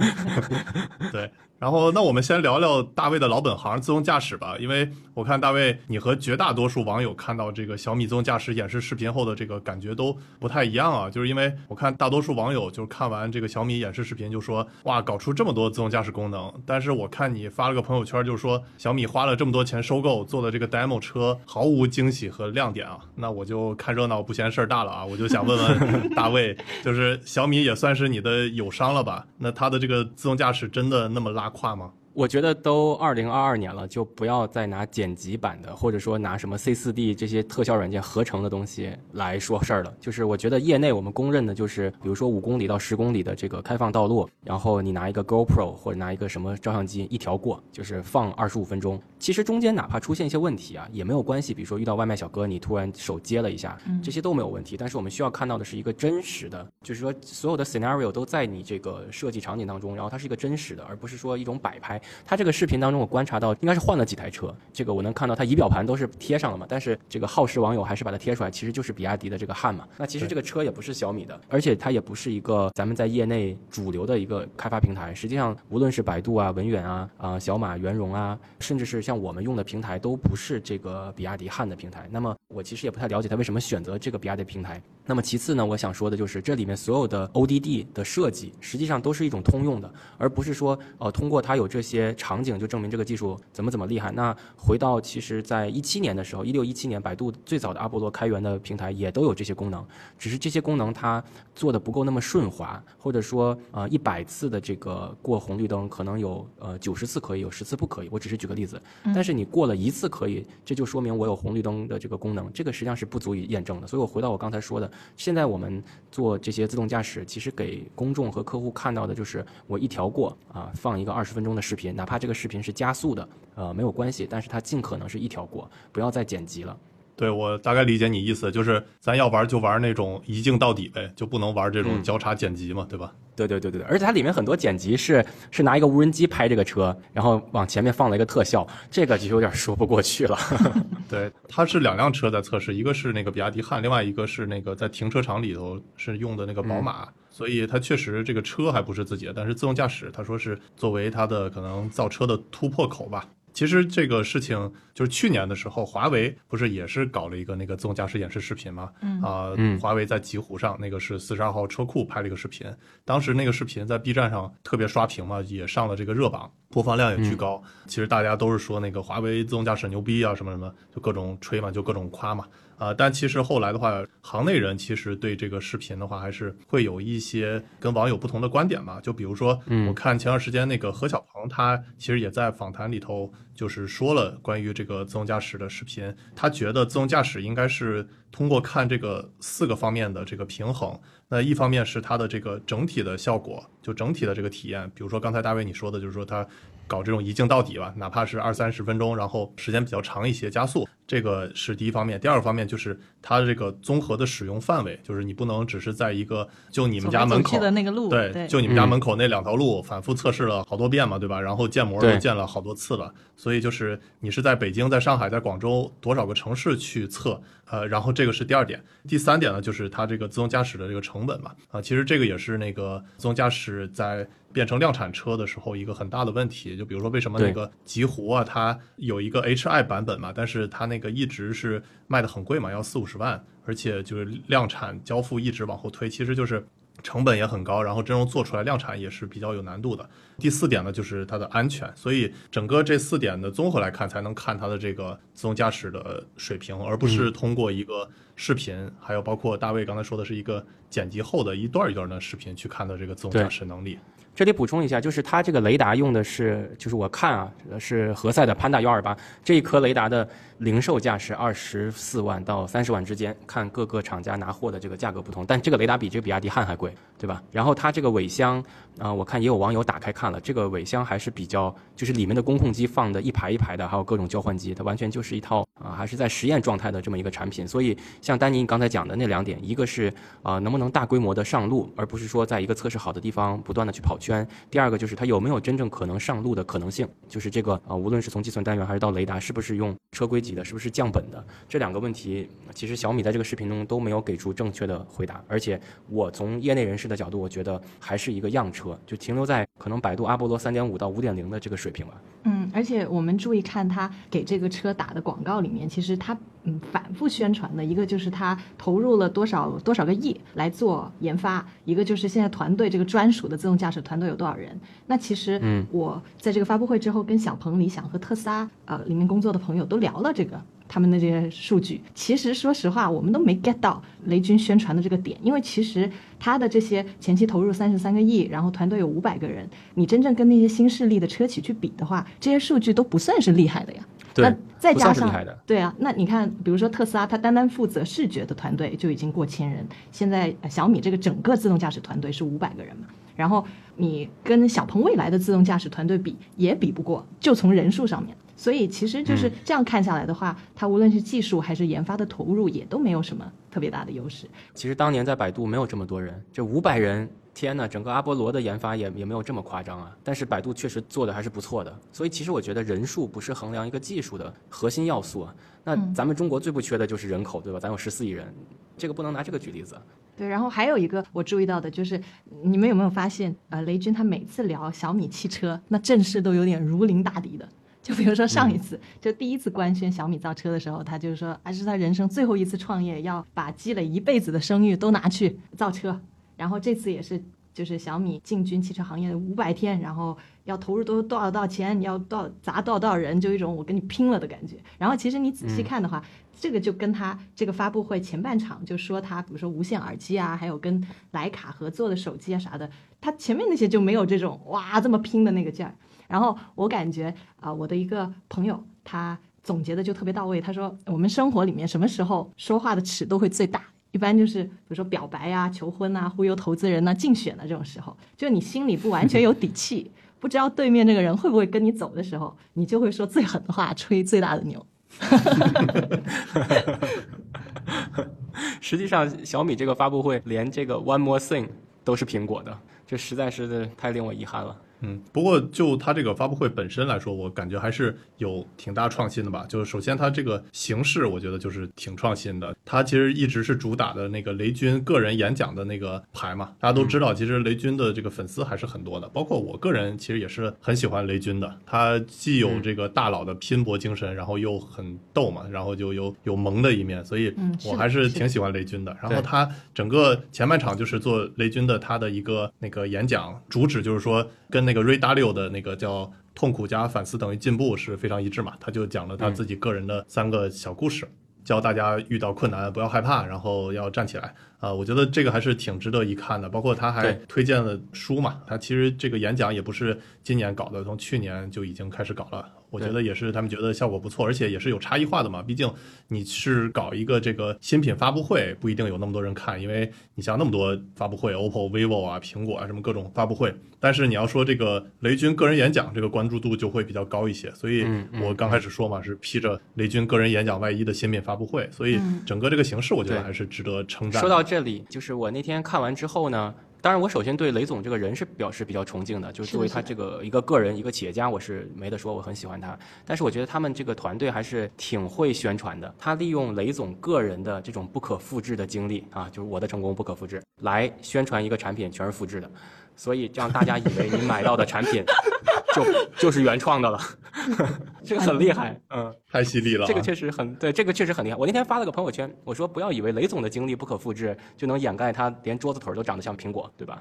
对。然后，那我们先聊聊大卫的老本行自动驾驶吧。因为我看大卫，你和绝大多数网友看到这个小米自动驾驶演示视频后的这个感觉都不太一样啊。就是因为我看大多数网友就是看完这个小米演示视频就说：“哇，搞出这么多自动驾驶功能。”但是我看你发了个朋友圈，就说小米花了这么多钱收购做的这个 demo 车毫无惊喜和亮点啊。那我就看热闹不嫌事儿大了啊。我就想问问大卫，就是小米也算是你的友商了吧？那它的这个自动驾驶真的那么拉？胯吗？我觉得都二零二二年了，就不要再拿剪辑版的，或者说拿什么 C 四 D 这些特效软件合成的东西来说事儿了。就是我觉得业内我们公认的，就是比如说五公里到十公里的这个开放道路，然后你拿一个 GoPro 或者拿一个什么照相机一条过，就是放二十五分钟。其实中间哪怕出现一些问题啊，也没有关系。比如说遇到外卖小哥，你突然手接了一下，这些都没有问题。但是我们需要看到的是一个真实的，就是说所有的 scenario 都在你这个设计场景当中，然后它是一个真实的，而不是说一种摆拍。它这个视频当中，我观察到应该是换了几台车，这个我能看到它仪表盘都是贴上了嘛，但是这个好事网友还是把它贴出来，其实就是比亚迪的这个汉嘛。那其实这个车也不是小米的，而且它也不是一个咱们在业内主流的一个开发平台。实际上，无论是百度啊、文远啊、啊小马、圆融啊，甚至是像我们用的平台，都不是这个比亚迪汉的平台。那么我其实也不太了解他为什么选择这个比亚迪平台。那么其次呢，我想说的就是这里面所有的 ODD 的设计，实际上都是一种通用的，而不是说呃通过它有这些。场景就证明这个技术怎么怎么厉害。那回到其实，在一七年的时候，一六一七年，百度最早的阿波罗开源的平台也都有这些功能，只是这些功能它做的不够那么顺滑，或者说呃一百次的这个过红绿灯，可能有呃九十次可以，有十次不可以。我只是举个例子，但是你过了一次可以，这就说明我有红绿灯的这个功能，这个实际上是不足以验证的。所以我回到我刚才说的，现在我们做这些自动驾驶，其实给公众和客户看到的就是我一条过啊，放一个二十分钟的视频，哪怕。这个视频是加速的，呃，没有关系，但是它尽可能是一条过，不要再剪辑了。对我大概理解你意思，就是咱要玩就玩那种一镜到底呗，就不能玩这种交叉剪辑嘛，对吧？对对对对对，而且它里面很多剪辑是是拿一个无人机拍这个车，然后往前面放了一个特效，这个就有点说不过去了。对，它是两辆车在测试，一个是那个比亚迪汉，另外一个是那个在停车场里头是用的那个宝马，所以它确实这个车还不是自己的，但是自动驾驶，他说是作为它的可能造车的突破口吧。其实这个事情就是去年的时候，华为不是也是搞了一个那个自动驾驶演示视频吗？嗯啊，华为在极狐上那个是四十二号车库拍了一个视频，当时那个视频在 B 站上特别刷屏嘛，也上了这个热榜，播放量也巨高。其实大家都是说那个华为自动驾驶牛逼啊，什么什么，就各种吹嘛，就各种夸嘛。啊，但其实后来的话，行内人其实对这个视频的话，还是会有一些跟网友不同的观点嘛。就比如说，我看前段时间那个何小鹏，他其实也在访谈里头就是说了关于这个自动驾驶的视频，他觉得自动驾驶应该是通过看这个四个方面的这个平衡。那一方面是它的这个整体的效果，就整体的这个体验，比如说刚才大卫你说的，就是说它搞这种一镜到底吧，哪怕是二三十分钟，然后时间比较长一些，加速，这个是第一方面。第二个方面就是它的这个综合的使用范围，就是你不能只是在一个就你们家门口的那个路，对，就你们家门口那两条路反复测试了好多遍嘛，对吧？然后建模都建了好多次了，所以就是你是在北京、在上海、在广州多少个城市去测，呃，然后这个是第二点。第三点呢，就是它这个自动驾驶的这个成本嘛，啊，其实这个也是那个自动驾驶在。变成量产车的时候，一个很大的问题，就比如说为什么那个极狐啊，它有一个 HI 版本嘛，但是它那个一直是卖的很贵嘛，要四五十万，而且就是量产交付一直往后推，其实就是成本也很高，然后真正做出来量产也是比较有难度的。第四点呢，就是它的安全，所以整个这四点的综合来看，才能看它的这个自动驾驶的水平，而不是通过一个视频，还有包括大卫刚才说的是一个剪辑后的一段一段的视频去看的这个自动驾驶能力。这里补充一下，就是它这个雷达用的是，就是我看啊，是何塞的潘达幺二八这一颗雷达的零售价是二十四万到三十万之间，看各个厂家拿货的这个价格不同，但这个雷达比这个比亚迪汉还贵，对吧？然后它这个尾箱啊，我看也有网友打开看了，这个尾箱还是比较，就是里面的工控机放的一排一排的，还有各种交换机，它完全就是一套啊，还是在实验状态的这么一个产品。所以像丹尼你刚才讲的那两点，一个是啊能不能大规模的上路，而不是说在一个测试好的地方不断的去跑圈。第二个就是它有没有真正可能上路的可能性，就是这个啊，无论是从计算单元还是到雷达，是不是用车规级的，是不是降本的，这两个问题，其实小米在这个视频中都没有给出正确的回答。而且我从业内人士的角度，我觉得还是一个样车，就停留在可能百度阿波罗三点五到五点零的这个水平吧。嗯，而且我们注意看他给这个车打的广告里面，其实他。嗯，反复宣传的一个就是他投入了多少多少个亿来做研发，一个就是现在团队这个专属的自动驾驶团队有多少人。那其实，嗯，我在这个发布会之后跟小鹏、理想和特斯拉呃里面工作的朋友都聊了这个他们的这些数据。其实说实话，我们都没 get 到雷军宣传的这个点，因为其实他的这些前期投入三十三个亿，然后团队有五百个人，你真正跟那些新势力的车企去比的话，这些数据都不算是厉害的呀。那再加上对啊，那你看，比如说特斯拉，它单单负责视觉的团队就已经过千人。现在小米这个整个自动驾驶团队是五百个人嘛，然后你跟小鹏未来的自动驾驶团队比也比不过，就从人数上面。所以其实就是这样看下来的话，它无论是技术还是研发的投入，也都没有什么特别大的优势。其实当年在百度没有这么多人，这五百人。天呐，整个阿波罗的研发也也没有这么夸张啊！但是百度确实做的还是不错的，所以其实我觉得人数不是衡量一个技术的核心要素啊。那咱们中国最不缺的就是人口，对吧？咱有十四亿人，这个不能拿这个举例子。对，然后还有一个我注意到的就是，你们有没有发现，呃，雷军他每次聊小米汽车，那阵势都有点如临大敌的。就比如说上一次，就第一次官宣小米造车的时候，他就是说，还是他人生最后一次创业，要把积累一辈子的声誉都拿去造车。然后这次也是，就是小米进军汽车行业的五百天，然后要投入多多少多少钱，你要多少砸多少多少人，就一种我跟你拼了的感觉。然后其实你仔细看的话，这个就跟他这个发布会前半场就说他，比如说无线耳机啊，还有跟徕卡合作的手机啊啥的，他前面那些就没有这种哇这么拼的那个劲儿。然后我感觉啊，我的一个朋友他总结的就特别到位，他说我们生活里面什么时候说话的尺度会最大？一般就是比如说表白呀、求婚呐、忽悠投资人呐、竞选的这种时候，就你心里不完全有底气，不知道对面这个人会不会跟你走的时候，你就会说最狠的话，吹最大的牛。实际上，小米这个发布会连这个 One More Thing 都是苹果的，这实在是太令我遗憾了。嗯，不过就它这个发布会本身来说，我感觉还是有挺大创新的吧。就是首先它这个形式，我觉得就是挺创新的。它其实一直是主打的那个雷军个人演讲的那个牌嘛。大家都知道，其实雷军的这个粉丝还是很多的，包括我个人其实也是很喜欢雷军的。他既有这个大佬的拼搏精神，然后又很逗嘛，然后就有有萌的一面，所以我还是挺喜欢雷军的。然后他整个前半场就是做雷军的他的一个那个演讲，主旨就是说跟。那个 Ray Dalio 的那个叫“痛苦加反思等于进步”是非常一致嘛？他就讲了他自己个人的三个小故事，教大家遇到困难不要害怕，然后要站起来啊！我觉得这个还是挺值得一看的。包括他还推荐了书嘛？他其实这个演讲也不是今年搞的，从去年就已经开始搞了。我觉得也是他们觉得效果不错，而且也是有差异化的嘛。毕竟你是搞一个这个新品发布会，不一定有那么多人看，因为你像那么多发布会，OPPO、vivo 啊、苹果啊什么各种发布会。但是你要说这个雷军个人演讲，这个关注度就会比较高一些。所以我刚开始说嘛，是披着雷军个人演讲外衣的新品发布会，所以整个这个形式我觉得还是值得称赞的。说到这里，就是我那天看完之后呢，当然我首先对雷总这个人是表示比较崇敬的，就是作为他这个一个个人一个企业家，我是没得说，我很喜欢他。但是我觉得他们这个团队还是挺会宣传的，他利用雷总个人的这种不可复制的经历啊，就是我的成功不可复制，来宣传一个产品全是复制的，所以让大家以为你买到的产品就就是原创的了，这个很厉害，嗯。太犀利了、啊，这个确实很对，这个确实很厉害。我那天发了个朋友圈，我说不要以为雷总的经历不可复制，就能掩盖他连桌子腿儿都长得像苹果，对吧？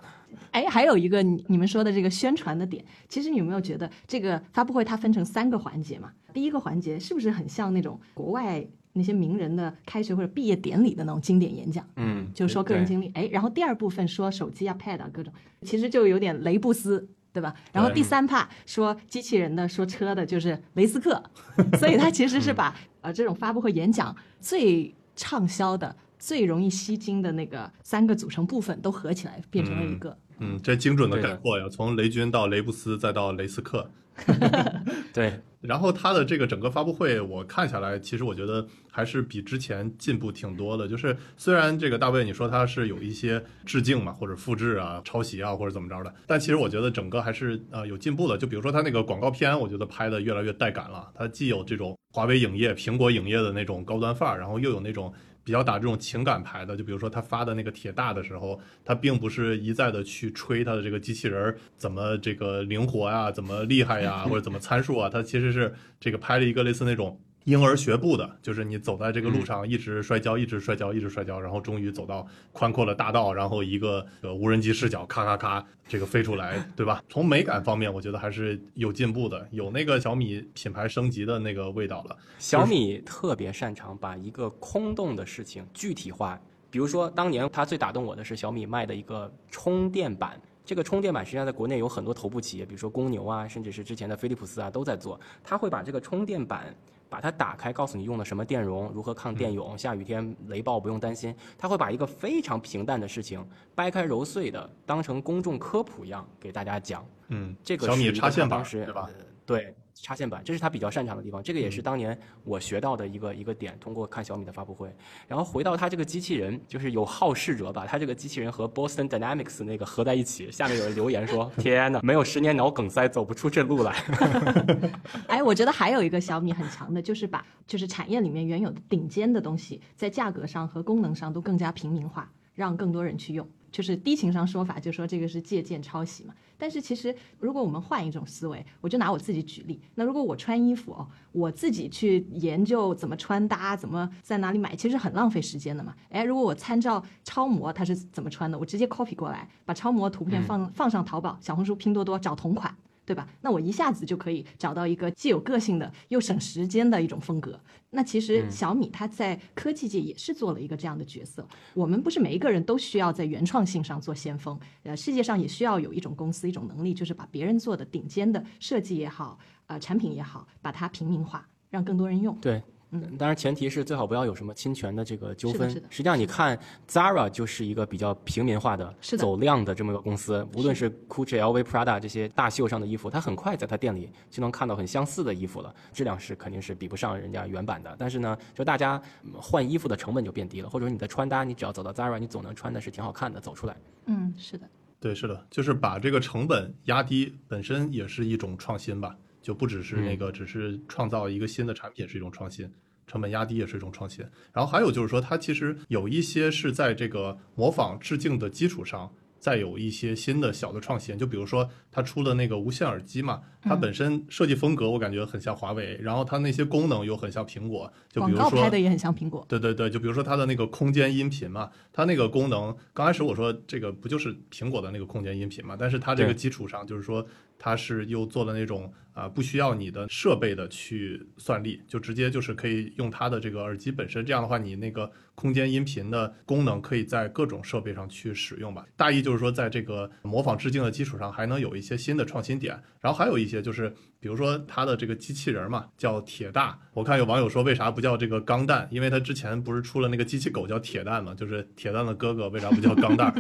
哎，还有一个你你们说的这个宣传的点，其实你有没有觉得这个发布会它分成三个环节嘛？第一个环节是不是很像那种国外那些名人的开学或者毕业典礼的那种经典演讲？嗯，就是说个人经历，哎，然后第二部分说手机啊、Pad 啊各种，其实就有点雷布斯，对吧？然后第三 part 说机器人的、说车的，就是雷斯克，所以他其实是把呃这种发布会演讲最畅销的、最容易吸睛的那个三个组成部分都合起来变成了一个。嗯，这精准的概括呀，从雷军到雷布斯再到雷斯克。对，然后他的这个整个发布会，我看下来，其实我觉得还是比之前进步挺多的。就是虽然这个大卫你说他是有一些致敬嘛，或者复制啊、抄袭啊，或者怎么着的，但其实我觉得整个还是呃有进步的。就比如说他那个广告片，我觉得拍的越来越带感了。它既有这种华为影业、苹果影业的那种高端范儿，然后又有那种。比较打这种情感牌的，就比如说他发的那个铁大的时候，他并不是一再的去吹他的这个机器人怎么这个灵活呀、怎么厉害呀，或者怎么参数啊，他其实是这个拍了一个类似那种婴儿学步的，就是你走在这个路上一直摔跤，一直摔跤，一直摔跤，然后终于走到宽阔的大道，然后一个呃无人机视角咔咔咔这个飞出来，对吧？从美感方面，我觉得还是有进步的，有那个小米品牌升级的那个味道了。小米特别擅长把一个空洞的事情具体化。比如说，当年它最打动我的是小米卖的一个充电板。这个充电板实际上在国内有很多头部企业，比如说公牛啊，甚至是之前的飞利浦斯啊都在做。它会把这个充电板把它打开，告诉你用的什么电容，如何抗电泳，下雨天雷暴不用担心。他会把一个非常平淡的事情掰开揉碎的，当成公众科普一样给大家讲。嗯，这个小米插线板对吧？呃对，插线板，这是他比较擅长的地方。这个也是当年我学到的一个一个点，通过看小米的发布会。然后回到他这个机器人，就是有好事者把他这个机器人和 Boston Dynamics 那个合在一起，下面有人留言说：“ 天哪，没有十年脑梗塞走不出这路来。哎，我觉得还有一个小米很强的，就是把就是产业里面原有的顶尖的东西，在价格上和功能上都更加平民化，让更多人去用。就是低情商说法，就说这个是借鉴抄袭嘛。但是其实，如果我们换一种思维，我就拿我自己举例。那如果我穿衣服哦，我自己去研究怎么穿搭，怎么在哪里买，其实很浪费时间的嘛。哎，如果我参照超模他是怎么穿的，我直接 copy 过来，把超模图片放、放上淘宝、小红书、拼多多找同款。对吧？那我一下子就可以找到一个既有个性的又省时间的一种风格。那其实小米它在科技界也是做了一个这样的角色。我们不是每一个人都需要在原创性上做先锋，呃，世界上也需要有一种公司一种能力，就是把别人做的顶尖的设计也好，呃，产品也好，把它平民化，让更多人用”。对。当然，前提是最好不要有什么侵权的这个纠纷。是的实际上，你看 Zara 就是一个比较平民化的、是的走量的这么个公司。无论是 Gucci、LV、Prada 这些大秀上的衣服，它很快在它店里就能看到很相似的衣服了，质量是肯定是比不上人家原版的。但是呢，就大家嗯换衣服的成本就变低了，或者说你的穿搭，你只要走到 Zara，你总能穿的是挺好看的走出来。嗯，是的，对，是的，就是把这个成本压低，本身也是一种创新吧，就不只是那个，只是创造一个新的产品是一种创新，成本压低也是一种创新。然后还有就是说，它其实有一些是在这个模仿致敬的基础上。再有一些新的小的创新，就比如说它出了那个无线耳机嘛，它本身设计风格我感觉很像华为，然后它那些功能又很像苹果，就比广如说告拍的也很像苹果。对对对，就比如说它的那个空间音频嘛，它那个功能，刚开始我说这个不就是苹果的那个空间音频嘛，但是它这个基础上就是说它是又做了那种啊、不需要你的设备的去算力，就直接就是可以用它的这个耳机本身。这样的话，你那个空间音频的功能可以在各种设备上去使用吧。大意就是说，在这个模仿致敬的基础上，还能有一些新的创新点。然后还有一些就是，比如说它的这个机器人嘛，叫铁大。我看有网友说，为啥不叫这个钢蛋？因为它之前不是出了那个机器狗叫铁蛋嘛，就是铁蛋的哥哥，为啥不叫钢蛋？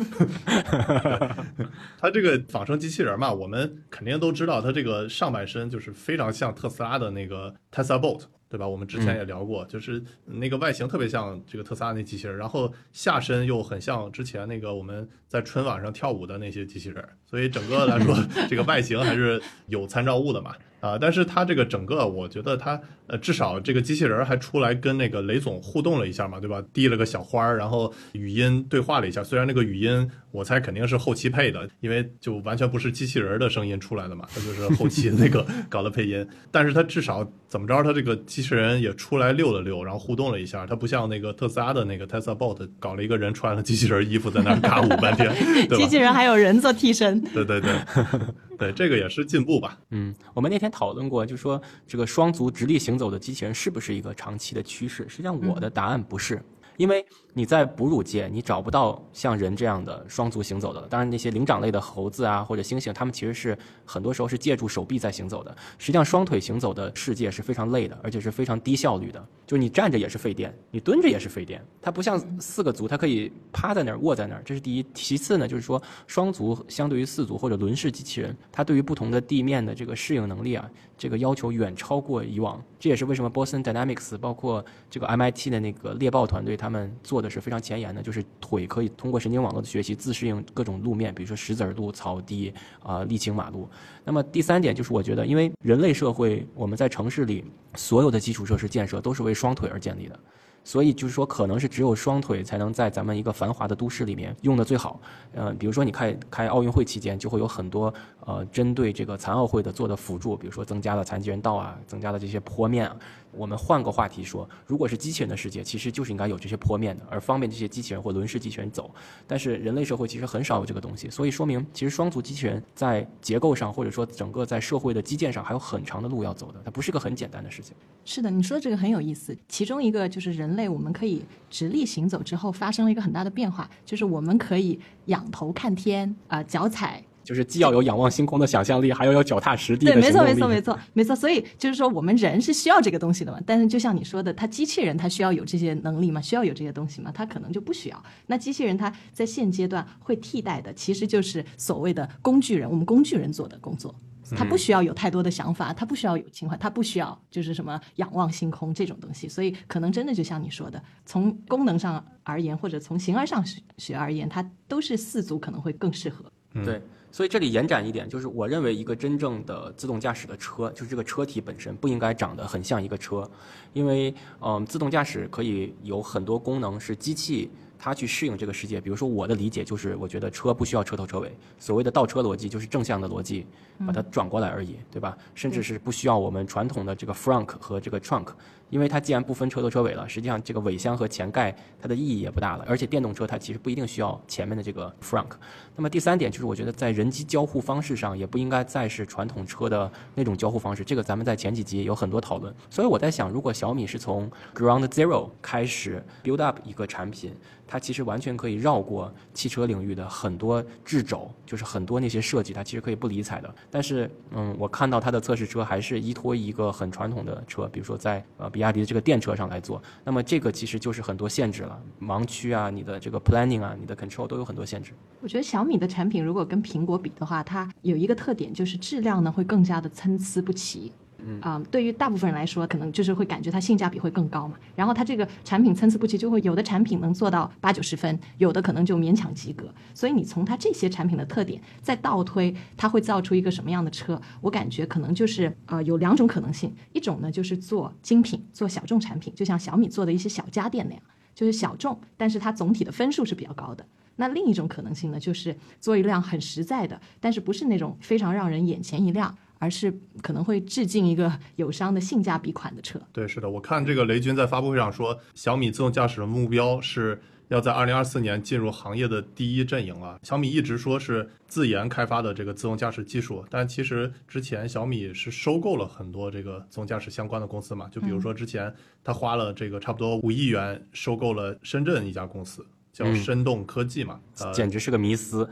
它这个仿生机器人嘛，我们肯定都知道，它这个上半身就是非常像特斯拉的那个 Tesla Bot，对吧？我们之前也聊过，就是那个外形特别像这个特斯拉那机器人，然后下身又很像之前那个我们在春晚上跳舞的那些机器人，所以整个来说，这个外形还是有参照物的嘛。啊，但是它这个整个，我觉得它呃，至少这个机器人还出来跟那个雷总互动了一下嘛，对吧？递了个小花儿，然后语音对话了一下。虽然那个语音我猜肯定是后期配的，因为就完全不是机器人的声音出来的嘛，它就是后期那个 搞的配音。但是它至少怎么着，它这个机器人也出来溜了溜，然后互动了一下。它不像那个特斯拉的那个 Tesla Bot 搞了一个人穿了机器人衣服在那儿 嘎舞半天，对吧？机器人还有人做替身。对对对，对，这个也是进步吧。嗯，我们那天讨论过，就说这个双足直立行走的机器人是不是一个长期的趋势？实际上，我的答案不是，因为你在哺乳界你找不到像人这样的双足行走的。当然，那些灵长类的猴子啊或者猩猩，它们其实是很多时候是借助手臂在行走的。实际上，双腿行走的世界是非常累的，而且是非常低效率的。就是你站着也是费电，你蹲着也是费电。它不像四个足，它可以趴在那儿、卧在那儿，这是第一。其次呢，就是说双足相对于四足或者轮式机器人，它对于不同的地面的这个适应能力啊，这个要求远超过以往。这也是为什么 Boston Dynamics 包括这个 MIT 的那个猎豹团队，他们做的是非常前沿的，就是腿可以通过神经网络的学习自适应各种路面，比如说石子儿路、草地啊、沥青马路。那么第三点就是，我觉得因为人类社会，我们在城市里所有的基础设施建设都是为双腿而建立的。所以就是说，可能是只有双腿才能在咱们一个繁华的都市里面用的最好。呃，比如说你开开奥运会期间，就会有很多呃针对这个残奥会的做的辅助，比如说增加了残疾人道啊，增加了这些坡面啊。我们换个话题说，如果是机器人的世界，其实就是应该有这些坡面的，而方便这些机器人或轮式机器人走。但是人类社会其实很少有这个东西，所以说明其实双足机器人在结构上，或者说整个在社会的基建上还有很长的路要走的，它不是个很简单的事情。是的，你说这个很有意思。其中一个就是人类，我们可以直立行走之后，发生了一个很大的变化，就是我们可以仰头看天啊、脚踩。就是既要有仰望星空的想象力，还要有脚踏实地的对，没错，没错，没错，没错。所以就是说，我们人是需要这个东西的嘛。但是就像你说的，它机器人它需要有这些能力吗？需要有这些东西吗？它可能就不需要。那机器人它在现阶段会替代的，其实就是所谓的工具人，我们工具人做的工作。它不需要有太多的想法，它不需要有情怀，它不需要就是什么仰望星空这种东西。所以可能真的就像你说的，从功能上而言，或者从形而上学而言，它都是四足可能会更适合。对，所以这里延展一点，就是我认为一个真正的自动驾驶的车，就是这个车体本身不应该长得很像一个车，因为嗯，自动驾驶可以有很多功能是机器它去适应这个世界。比如说我的理解就是，我觉得车不需要车头车尾，所谓的倒车逻辑就是正向的逻辑，把它转过来而已，对吧？甚至是不需要我们传统的这个 frunk 和这个 trunk。因为它既然不分车头车尾了，实际上这个尾箱和前盖它的意义也不大了。而且电动车它其实不一定需要前面的这个 frunk。那么第三点就是，我觉得在人机交互方式上也不应该再是传统车的那种交互方式。这个咱们在前几集有很多讨论。所以我在想，如果小米是从 Ground Zero 开始 build up 一个产品，它其实完全可以绕过汽车领域的很多掣肘，就是很多那些设计，它其实可以不理睬的。但是，嗯，我看到它的测试车还是依托一个很传统的车，比如说在呃比亚迪的这个电车上来做。那么这个其实就是很多限制了，盲区啊，你的这个 planning 啊，你的 control 都有很多限制。我觉得小米的产品如果跟苹果比的话，它有一个特点就是质量呢会更加的参差不齐。嗯啊、对于大部分人来说，可能就是会感觉它性价比会更高嘛。然后它这个产品参差不齐，就会有的产品能做到八九十分，有的可能就勉强及格。所以你从它这些产品的特点再倒推，它会造出一个什么样的车？我感觉可能就是呃有两种可能性，一种呢就是做精品、做小众产品，就像小米做的一些小家电那样，就是小众，但是它总体的分数是比较高的。那另一种可能性呢，就是做一辆很实在的，但是不是那种非常让人眼前一亮，而是可能会致敬一个友商的性价比款的车。对，是的，我看这个雷军在发布会上说，小米自动驾驶的目标是要在二零二四年进入行业的第一阵营啊。小米一直说是自研开发的这个自动驾驶技术，但其实之前小米是收购了很多这个自动驾驶相关的公司嘛，就比如说之前他花了这个差不多五亿元收购了深圳一家公司。叫生动科技嘛，呃，简直是个迷思。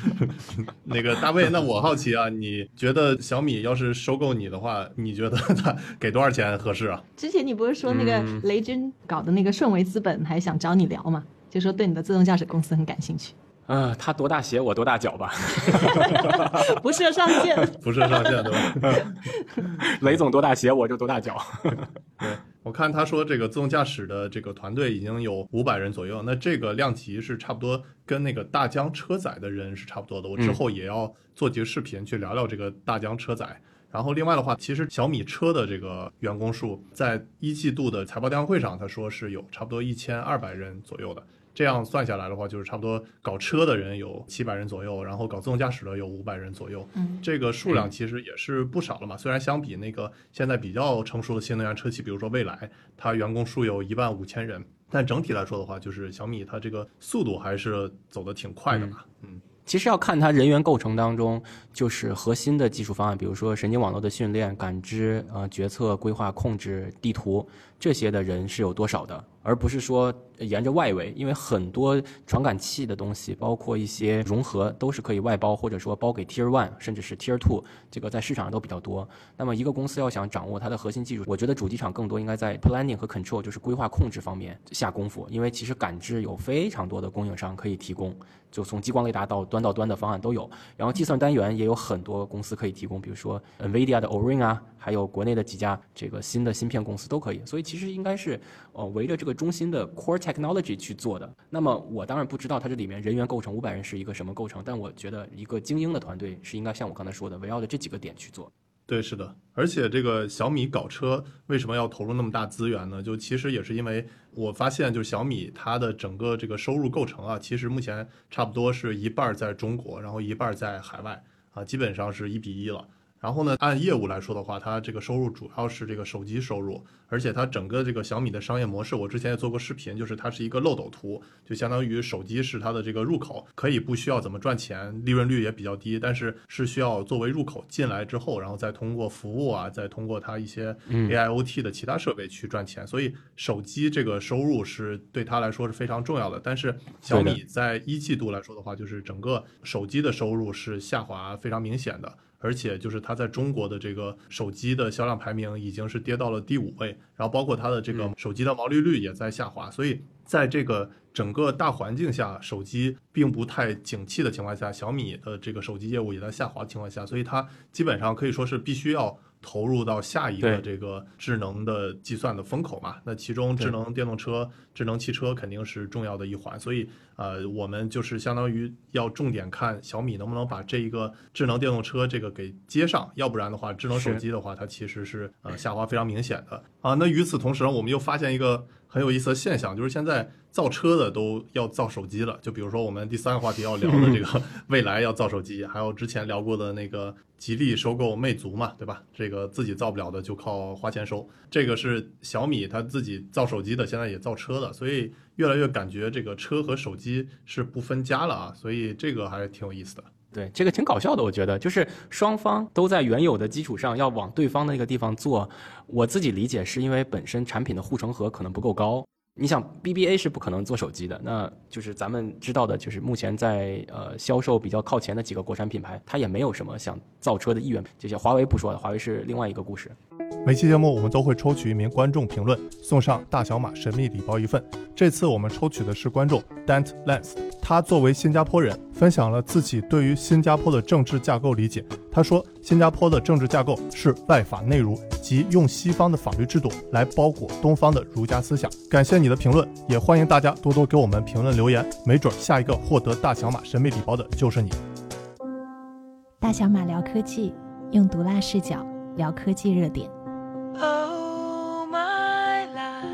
那个大卫，那我好奇啊，你觉得小米要是收购你的话，你觉得他给多少钱合适啊？之前你不是说那个嗯雷军搞的那个顺为资本还想找你聊嘛？就说对你的自动驾驶公司很感兴趣，啊、他多大鞋我多大脚吧。不设上限。不设上限对吧？雷总多大鞋我就多大脚。对我看他说这个自动驾驶的这个团队已经有五百人左右，那这个量级是差不多跟那个大疆车载的人是差不多的。我之后也要做几个视频去聊聊这个大疆车载。然后另外的话，其实小米车的这个员工数在一季度的财报电话会上，他说是有差不多一千二百人左右的。这样算下来的话，就是差不多搞车的人有七百人左右，然后搞自动驾驶的有五百人左右。嗯，这个数量其实也是不少了嘛。虽然相比那个现在比较成熟的新能源车企，比如说蔚来，它员工数有一万五千人，但整体来说的话，就是小米它这个速度还是走得挺快的吧。嗯，其实要看它人员构成当中，就是核心的技术方案，比如说神经网络的训练、感知、呃决策、规划、控制、地图这些的人是有多少的，而不是说沿着外围，因为很多传感器的东西，包括一些融合，都是可以外包或者说包给 Tier One 甚至是 Tier Two，这个在市场上都比较多。那么一个公司要想掌握它的核心技术，我觉得主机厂更多应该在 planning 和 control，就是规划控制方面下功夫，因为其实感知有非常多的供应商可以提供。就从激光雷达到端到端的方案都有，然后计算单元也有很多公司可以提供，比如说 NVIDIA 的 Orin 啊，还有国内的几家这个新的芯片公司都可以，所以其实应该是呃围着这个中心的 Core Technology 去做的。那么我当然不知道它这里面人员构成五百人是一个什么构成，但我觉得一个精英的团队是应该像我刚才说的，围绕着这几个点去做。对，是的，而且这个小米搞车为什么要投入那么大资源呢？就其实也是因为我发现，就是小米它的整个这个收入构成啊，其实目前差不多是一半在中国，然后一半在海外啊，基本上是一比一了。然后呢，按业务来说的话，它这个收入主要是这个手机收入，而且它整个这个小米的商业模式，我之前也做过视频，就是它是一个漏斗图，就相当于手机是它的这个入口，可以不需要怎么赚钱，利润率也比较低，但是是需要作为入口进来之后，然后再通过服务啊，再通过它一些 AIoT 的其他设备去赚钱，所以手机这个收入是对它来说是非常重要的。但是小米在一季度来说的话，就是整个手机的收入是下滑非常明显的。而且就是它在中国的这个手机的销量排名已经是跌到了第五位，然后包括它的这个手机的毛利率也在下滑，所以在这个整个大环境下，手机并不太景气的情况下，小米的这个手机业务也在下滑的情况下，所以它基本上可以说是必须要投入到下一个这个智能的计算的风口嘛。那其中智能电动车、智能汽车肯定是重要的一环，所以呃，我们就是相当于要重点看小米能不能把这一个智能电动车这个给接上，要不然的话，智能手机的话，它其实是呃下滑非常明显的啊。那与此同时呢，我们又发现一个很有意思的现象，就是现在造车的都要造手机了。就比如说我们第三个话题要聊的这个 未来要造手机，还有之前聊过的那个吉利收购魅族嘛，对吧？这个自己造不了的就靠花钱收。这个是小米它自己造手机的，现在也造车的，所以越来越感觉这个车和手机是不分家了啊。所以这个还是挺有意思的。对，这个挺搞笑的，我觉得，就是双方都在原有的基础上要往对方的那个地方做。我自己理解是因为本身产品的护城河可能不够高。你想，BBA 是不可能做手机的，那就是咱们知道的，就是目前在呃销售比较靠前的几个国产品牌，它也没有什么想造车的意愿。这些华为不说了，华为是另外一个故事。每期节目我们都会抽取一名观众评论，送上大小马神秘礼包一份。这次我们抽取的是观众 Dant Lens，他作为新加坡人，分享了自己对于新加坡的政治架构理解。他说，新加坡的政治架构是外法内儒，即用西方的法律制度来包裹东方的儒家思想。感谢你的评论，也欢迎大家多多给我们评论留言，没准下一个获得大小马神秘礼包的就是你。大小马聊科技，用毒辣视角聊科技热点。Oh, my life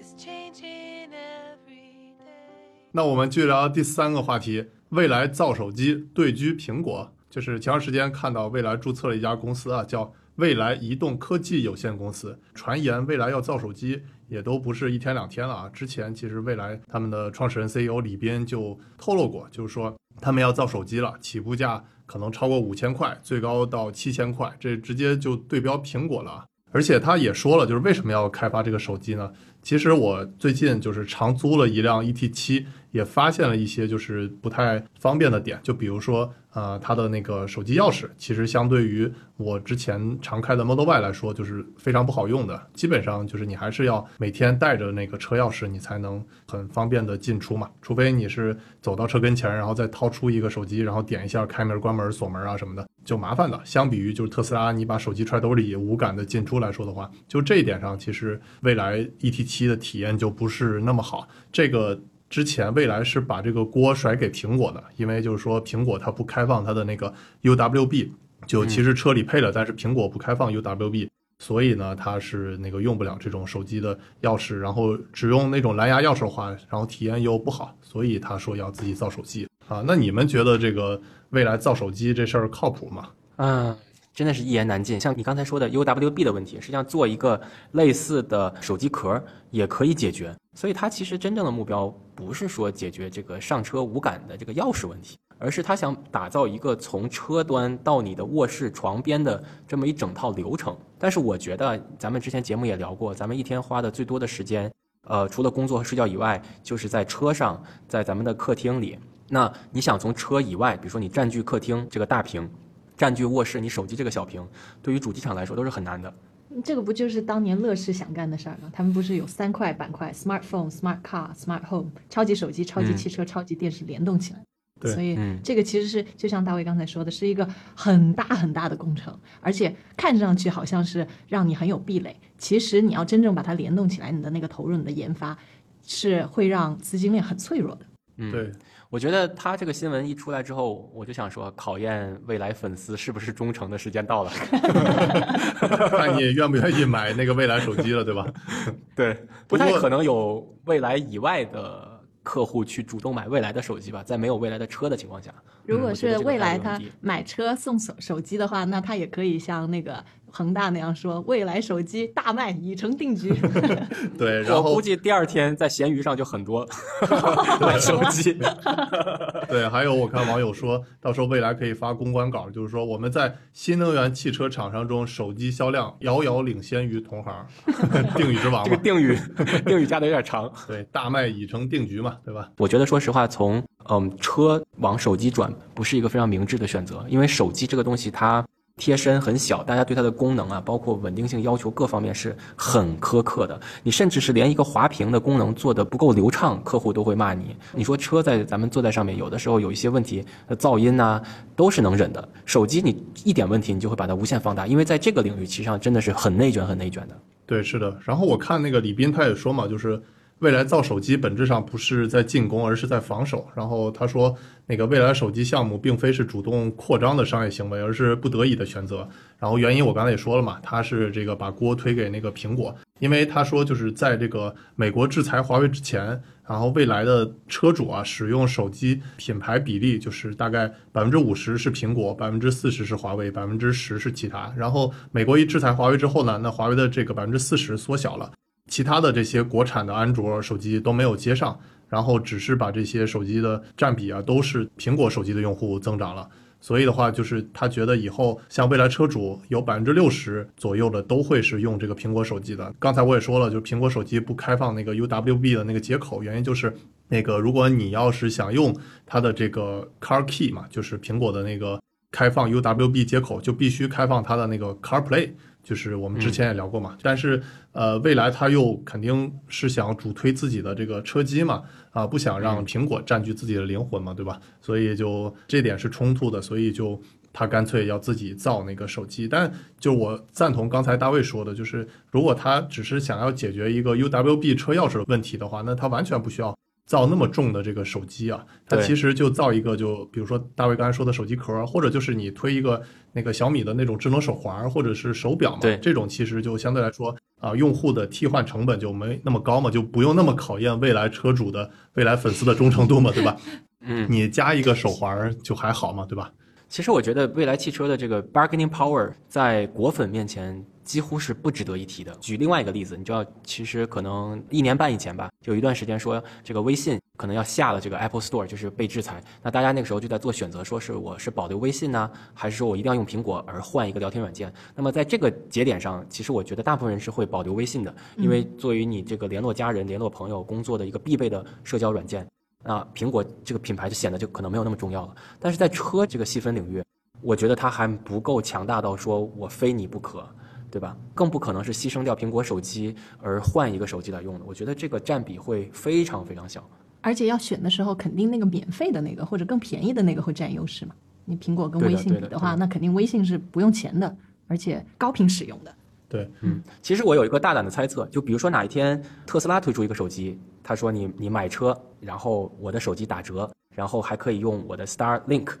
is changing every day. 那我们继续聊第三个话题，未来造手机对居苹果。就是前段时间看到未来注册了一家公司啊，叫未来移动科技有限公司。传言未来要造手机，也都不是一天两天了啊。之前其实蔚来他们的创始人 CEO 李斌就透露过，就是说他们要造手机了，起步价可能超过五千块，最高到七千块，这直接就对标苹果了。而且他也说了，就是为什么要开发这个手机呢？其实我最近就是长租了一辆 ET 七，也发现了一些就是不太方便的点，就比如说，呃，它的那个手机钥匙，其实相对于我之前常开的 Model Y 来说，就是非常不好用的。基本上就是你还是要每天带着那个车钥匙，你才能很方便的进出嘛。除非你是走到车跟前，然后再掏出一个手机，然后点一下开门、关门、锁门啊什么的，就麻烦了。相比于就是特斯拉，你把手机揣兜里无感的进出来说的话，就这一点上，其实未来 ET 七的体验就不是那么好。这个之前未来是把这个锅甩给苹果的，因为就是说苹果它不开放它的那个 UWB，就其实车里配了，但是苹果不开放 UWB。所以呢，它是那个用不了这种手机的钥匙，然后只用那种蓝牙钥匙的话，然后体验又不好，所以他说要自己造手机啊。那你们觉得这个未来造手机这事儿靠谱吗？嗯，真的是一言难尽。像你刚才说的 UWB 的问题，实际上做一个类似的手机壳也可以解决。所以它其实真正的目标不是说解决这个上车无感的这个钥匙问题，而是他想打造一个从车端到你的卧室床边的这么一整套流程。但是我觉得咱们之前节目也聊过，咱们一天花的最多的时间，呃，除了工作和睡觉以外，就是在车上，在咱们的客厅里。那你想从车以外，比如说你占据客厅这个大屏，占据卧室你手机这个小屏，对于主机厂来说都是很难的。这个不就是当年乐视想干的事儿吗？他们不是有三块板块：smartphone、smart car、smart home，超级手机、超级汽车、超级电视联动起来。对所以嗯这个其实是就像大卫刚才说的，是一个很大很大的工程，而且看上去好像是让你很有壁垒，其实你要真正把它联动起来，你的那个投入、你的研发是会让资金链很脆弱的。嗯，对，我觉得他这个新闻一出来之后，我就想说，考验未来粉丝是不是忠诚的时间到了。看你愿不愿意买那个未来手机了，对吧？对，不太可能有未来以外的客户去主动买未来的手机吧，在没有未来的车的情况下。如果是未来他买车送手手机的话，那他也可以像那个恒大那样说，未来手机大卖已成定局。对，然后我估计第二天在闲鱼上就很多 买手机。对，还有我看网友说到时候未来可以发公关稿，就是说我们在新能源汽车厂商中手机销量遥遥领先于同行，定语之王嘛。这个定语定语加的有点长。对，大卖已成定局嘛，对吧？我觉得说实话，从嗯车往手机转不是一个非常明智的选择，因为手机这个东西它贴身很小，大家对它的功能啊，包括稳定性要求各方面是很苛刻的。你甚至是连一个滑屏的功能做的不够流畅，客户都会骂你。你说车在咱们坐在上面，有的时候有一些问题，噪音呐、都是能忍的。手机你一点问题，你就会把它无限放大，因为在这个领域，其实上真的是很内卷、很内卷的。对，是的。然后我看那个李斌他也说嘛，就是未来造手机本质上不是在进攻，而是在防守。然后他说，那个未来手机项目并非是主动扩张的商业行为，而是不得已的选择。然后原因我刚才也说了嘛，他是这个把锅推给那个苹果，因为他说就是在这个美国制裁华为之前，然后未来的车主啊使用手机品牌比例就是大概百分之五十是苹果，百分之四十是华为，百分之十是其他。然后美国一制裁华为之后呢，那华为的这个百分之四十缩小了。其他的这些国产的安卓手机都没有接上，然后只是把这些手机的占比啊，都是苹果手机的用户增长了。所以的话，就是他觉得以后像未来车主有百分之六十左右的都会是用这个苹果手机的。刚才我也说了，就是苹果手机不开放那个 UWB 的那个接口，原因就是那个如果你要是想用它的这个 Car Key 嘛，就是苹果的那个开放 UWB 接口，就必须开放它的那个 CarPlay。就是我们之前也聊过嘛，但是呃，未来它又肯定是想主推自己的这个车机嘛，啊，不想让苹果占据自己的灵魂嘛，对吧？所以就这点是冲突的，所以就他干脆要自己造那个手机。但就我赞同刚才大卫说的，就是如果他只是想要解决一个 UWB 车钥匙的问题的话，那他完全不需要。造那么重的这个手机啊，它其实就造一个，就比如说大卫刚才说的手机壳，或者就是你推一个那个小米的那种智能手环或者是手表嘛，对这种其实就相对来说啊、用户的替换成本就没那么高嘛，就不用那么考验未来车主的、未来粉丝的忠诚度嘛，对吧？嗯，你加一个手环就还好嘛，对吧？其实我觉得未来汽车的这个 bargaining power 在果粉面前几乎是不值得一提的。举另外一个例子，你知道，其实可能一年半以前吧，有一段时间说这个微信可能要下了这个 Apple Store，就是被制裁。那大家那个时候就在做选择，说是我是保留微信呢，还是说我一定要用苹果而换一个聊天软件？那么在这个节点上，其实我觉得大部分人是会保留微信的，因为作为你这个联络家人、联络朋友、工作的一个必备的社交软件。那苹果这个品牌就显得就可能没有那么重要了。但是在车这个细分领域，我觉得它还不够强大到说我非你不可，对吧？更不可能是牺牲掉苹果手机而换一个手机来用的。我觉得这个占比会非常非常小。而且要选的时候，肯定那个免费的那个或者更便宜的那个会占优势嘛。你苹果跟微信比的话，那肯定微信是不用钱的，而且高频使用的。对，嗯，其实我有一个大胆的猜测，就比如说哪一天特斯拉推出一个手机，他说你你买车，然后我的手机打折，然后还可以用我的 Starlink，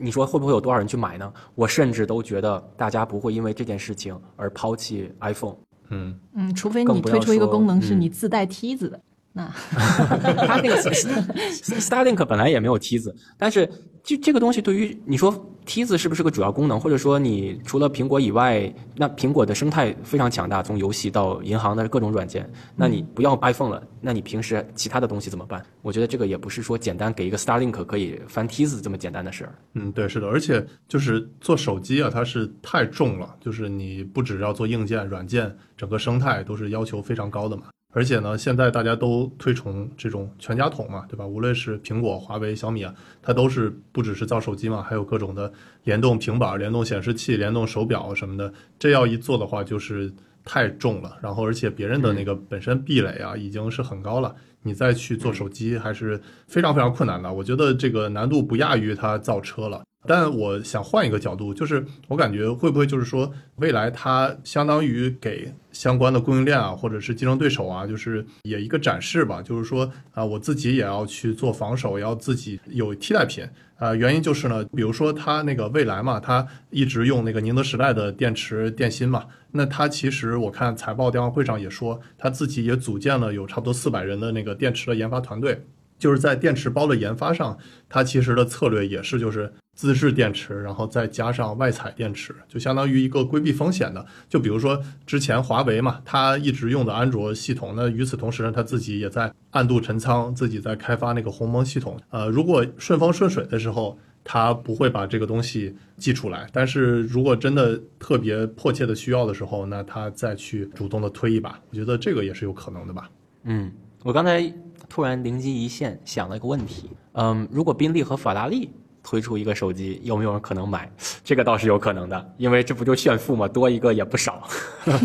你说会不会有多少人去买呢？我甚至都觉得大家不会因为这件事情而抛弃 iPhone。嗯，嗯，除非你推出一个功能是嗯你自带梯子的，那它那个 Starlink 本来也没有梯子，但是就这个东西对于你说梯子是不是个主要功能，或者说你除了苹果以外，那苹果的生态非常强大，从游戏到银行的各种软件，那你不要 iPhone 了，那你平时其他的东西怎么办？我觉得这个也不是说简单给一个 Starlink 可以翻梯子这么简单的事儿。嗯，对，是的，而且就是做手机啊，它是太重了，就是你不只要做硬件、软件，整个生态都是要求非常高的嘛。而且呢，现在大家都推崇这种全家桶嘛，对吧？无论是苹果、华为、小米啊，它都是不只是造手机嘛，还有各种的联动平板、联动显示器、联动手表什么的。这要一做的话，就是太重了。然后，而且别人的那个本身壁垒啊，已经是很高了，你再去做手机还是非常非常困难的。我觉得这个难度不亚于它造车了。但我想换一个角度，就是我感觉会不会就是说，未来它相当于给相关的供应链啊，或者是竞争对手啊，就是也一个展示吧，就是说啊，我自己也要去做防守，也要自己有替代品。啊，原因就是呢，比如说它那个未来嘛，它一直用那个宁德时代的电池电芯嘛，那它其实我看财报电话会上也说，它自己也组建了有差不多四百人的那个电池的研发团队。就是在电池包的研发上，它其实的策略也是就是自制电池，然后再加上外采电池，就相当于一个规避风险的。就比如说之前华为嘛，它一直用的安卓系统，那与此同时呢，它自己也在暗度陈仓，自己在开发那个鸿蒙系统。呃，如果顺风顺水的时候，它不会把这个东西寄出来，但是如果真的特别迫切的需要的时候，那它再去主动的推一把，我觉得这个也是有可能的吧。嗯，我刚才突然灵机一现，想了一个问题。嗯，如果宾利和法拉利推出一个手机，有没有人可能买？这个倒是有可能的，因为这不就炫富吗？多一个也不少。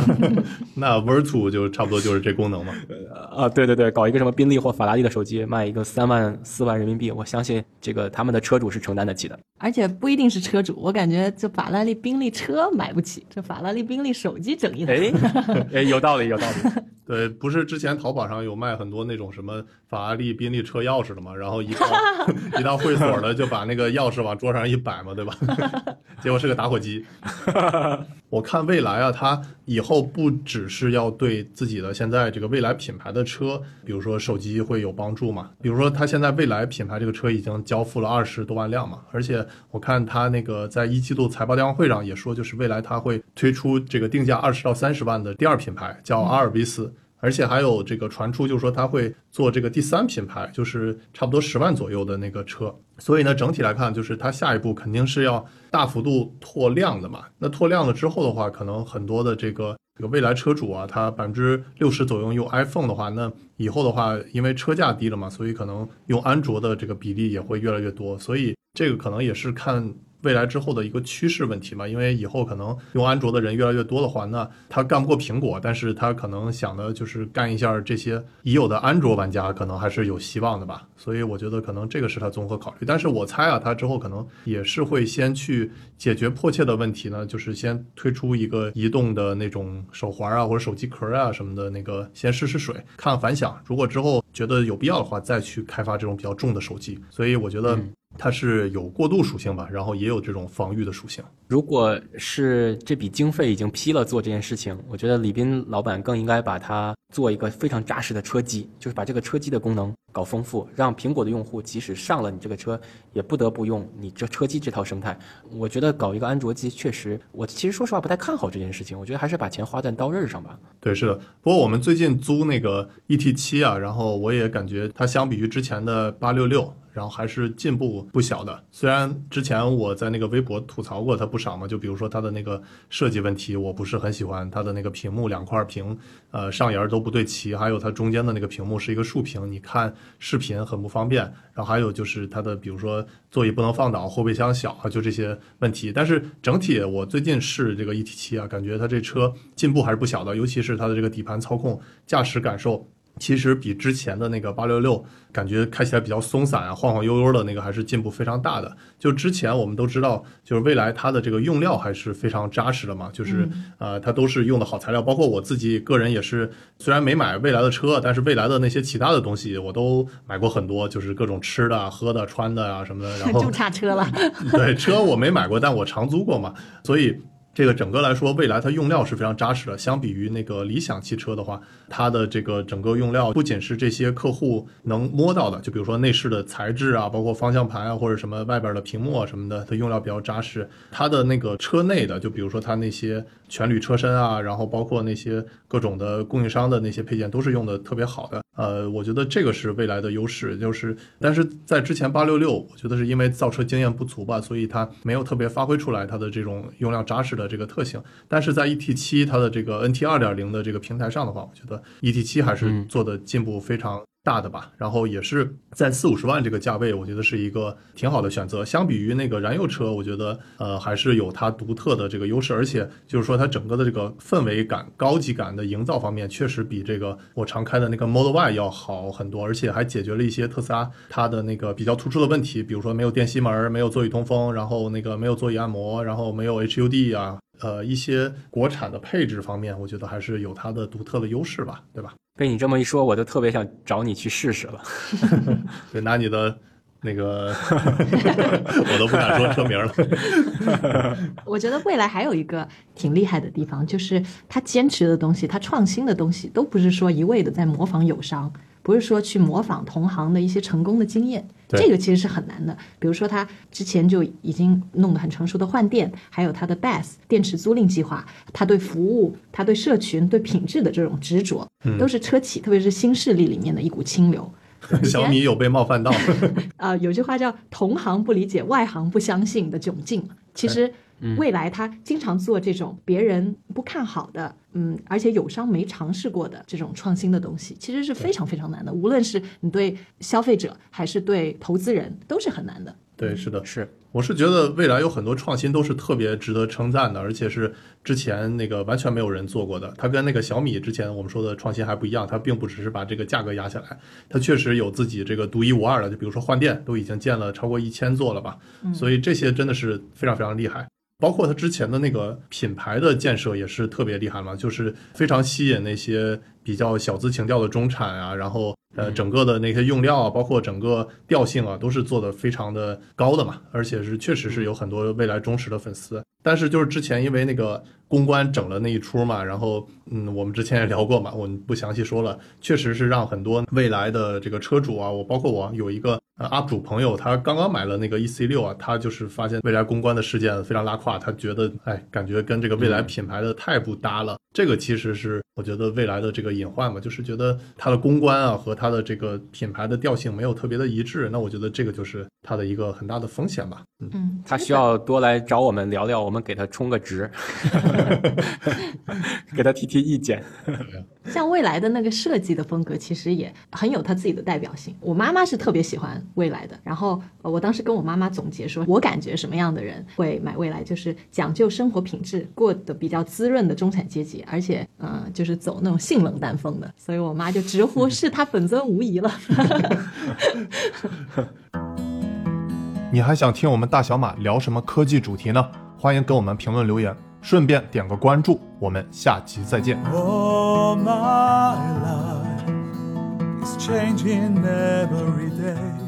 那 Virtu 就差不多就是这功能嘛。啊，对对对，搞一个什么宾利或法拉利的手机，卖一个三万四万人民币，我相信这个他们的车主是承担得起的。而且不一定是车主，我感觉这法拉利、宾利车买不起，这法拉利、宾利手机整一台。哎，哎，有道理，有道理。对，不是之前淘宝上有卖很多那种什么法拉利、宾利车钥匙的嘛，然后一到 一到会所的就把那个钥匙往桌上一摆嘛，对吧？结果是个打火机。我看未来啊，它以后不只是要对自己的现在这个未来品牌的车，比如说手机会有帮助嘛，比如说它现在未来品牌这个车已经交付了二十多万辆嘛，而且我看它那个在一季度财报电话会上也说，就是未来它会推出这个定价二十到三十万的第二品牌，叫阿尔卑斯。而且还有这个传出，就是说他会做这个第三品牌，就是差不多十万左右的那个车。所以呢，整体来看，就是它下一步肯定是要大幅度拓量的嘛。那拓量了之后的话，可能很多的这个这个未来车主啊，他百分之六十左右用 iPhone 的话，那以后的话，因为车价低了嘛，所以可能用安卓的这个比例也会越来越多。所以这个可能也是看。未来之后的一个趋势问题嘛，因为以后可能用安卓的人越来越多的话，那他干不过苹果，但是他可能想的就是干一下这些已有的安卓玩家，可能还是有希望的吧。所以我觉得可能这个是他综合考虑。但是我猜啊，他之后可能也是会先去解决迫切的问题呢，就是先推出一个移动的那种手环啊，或者手机壳啊什么的那个，先试试水，看反响。如果之后觉得有必要的话，再去开发这种比较重的手机。所以我觉得。它是有过渡属性吧，然后也有这种防御的属性。如果是这笔经费已经批了做这件事情，我觉得李斌老板更应该把它做一个非常扎实的车机，就是把这个车机的功能搞丰富，让苹果的用户即使上了你这个车，也不得不用你这车机这套生态。我觉得搞一个安卓机确实，我其实说实话不太看好这件事情。我觉得还是把钱花在刀刃上吧。对，是的。不过我们最近租那个 ET 七啊，然后我也感觉它相比于之前的八六六，然后还是进步不小的。虽然之前我在那个微博吐槽过它不少嘛，就比如说它的那个设计问题，我不是很喜欢它的那个屏幕两块屏，呃，上沿都不对齐，还有它中间的那个屏幕是一个竖屏，你看视频很不方便。然后还有就是它的，比如说座椅不能放倒，后备箱小啊，就这些问题。但是整体我最近试这个 ET 七啊，感觉它这车进步还是不小的，尤其是它的这个底盘操控、驾驶感受。其实比之前的那个八六六感觉开起来比较松散啊，晃晃悠悠的那个还是进步非常大的。就之前我们都知道，就是蔚来它的这个用料还是非常扎实的嘛，就是呃它都是用的好材料，包括我自己个人也是，虽然没买蔚来的车，但是蔚来的那些其他的东西我都买过很多，就是各种吃的、喝的、穿的啊什么的。然后 就差车了。对车我没买过，但我长租过嘛，所以。这个整个来说，蔚来它用料是非常扎实的。相比于那个理想汽车的话，它的这个整个用料不仅是这些客户能摸到的，就比如说内饰的材质啊，包括方向盘啊，或者什么外边的屏幕啊什么的，它用料比较扎实。它的那个车内的，就比如说它那些全铝车身啊，然后包括那些各种的供应商的那些配件，都是用的特别好的。呃，我觉得这个是未来的优势，就是但是在之前八六六，我觉得是因为造车经验不足吧，所以它没有特别发挥出来它的这种用料扎实的这个特性。但是在 ET 七它的这个 NT 二点零的这个平台上的话，我觉得 ET 七还是做的进步非常。大的吧，然后也是在四五十万这个价位，我觉得是一个挺好的选择。相比于那个燃油车，我觉得呃还是有它独特的这个优势，而且就是说它整个的这个氛围感、高级感的营造方面，确实比这个我常开的那个 Model Y 要好很多，而且还解决了一些特斯拉它的那个比较突出的问题，比如说没有电吸门、没有座椅通风，然后那个没有座椅按摩，然后没有 HUD 啊，呃一些国产的配置方面，我觉得还是有它的独特的优势吧，对吧？被你这么一说，我就特别想找你去试试了。对，拿你的那个，我都不敢说车名了。我觉得未来还有一个挺厉害的地方，就是他坚持的东西，他创新的东西，都不是说一味的在模仿友商，不是说去模仿同行的一些成功的经验。这个其实是很难的。比如说，他之前就已经弄得很成熟的换电，还有他的 BAS 电池租赁计划，他对服务、他对社群、对品质的这种执着，都是车企，特别是新势力里面的一股清流。小米有被冒犯到？啊，有句话叫“同行不理解，外行不相信”的窘境。其实，未来他经常做这种别人不看好的，嗯，而且友商没尝试过的这种创新的东西，其实是非常非常难的。无论是你对消费者还是对投资人，都是很难的。对，是的，是。我是觉得未来有很多创新都是特别值得称赞的，而且是之前那个完全没有人做过的。它跟那个小米之前我们说的创新还不一样，它并不只是把这个价格压下来，它确实有自己这个独一无二的。就比如说换电，都已经建了超过一千座了吧，所以这些真的是非常非常厉害。包括它之前的那个品牌的建设也是特别厉害嘛，就是非常吸引那些比较小资情调的中产啊，然后。呃，整个的那些用料啊，包括整个调性啊，都是做的非常的高的嘛，而且是确实是有很多未来忠实的粉丝。但是就是之前因为那个公关整了那一出嘛，然后嗯，我们之前也聊过嘛，我们不详细说了，确实是让很多未来的这个车主啊，我包括我有一个呃 UP 主朋友，他刚刚买了那个 EC 六啊，他就是发现未来公关的事件非常拉胯，他觉得哎，感觉跟这个未来品牌的太不搭了。这个其实是我觉得未来的这个隐患嘛，就是觉得它的公关啊和它的这个品牌的调性没有特别的一致，那我觉得这个就是它的一个很大的风险吧。嗯，他需要多来找我们聊聊，我们给他充个值，给他提提意见。像未来的那个设计的风格，其实也很有他自己的代表性。我妈妈是特别喜欢未来的，然后我当时跟我妈妈总结说，我感觉什么样的人会买未来，就是讲究生活品质、过得比较滋润的中产阶级，而且嗯，就是走那种性冷淡风的。所以我妈就直呼 是他本尊无疑了。你还想听我们大小马聊什么科技主题呢？欢迎给我们评论留言，顺便点个关注。我们下期再见。All my life is changing every day.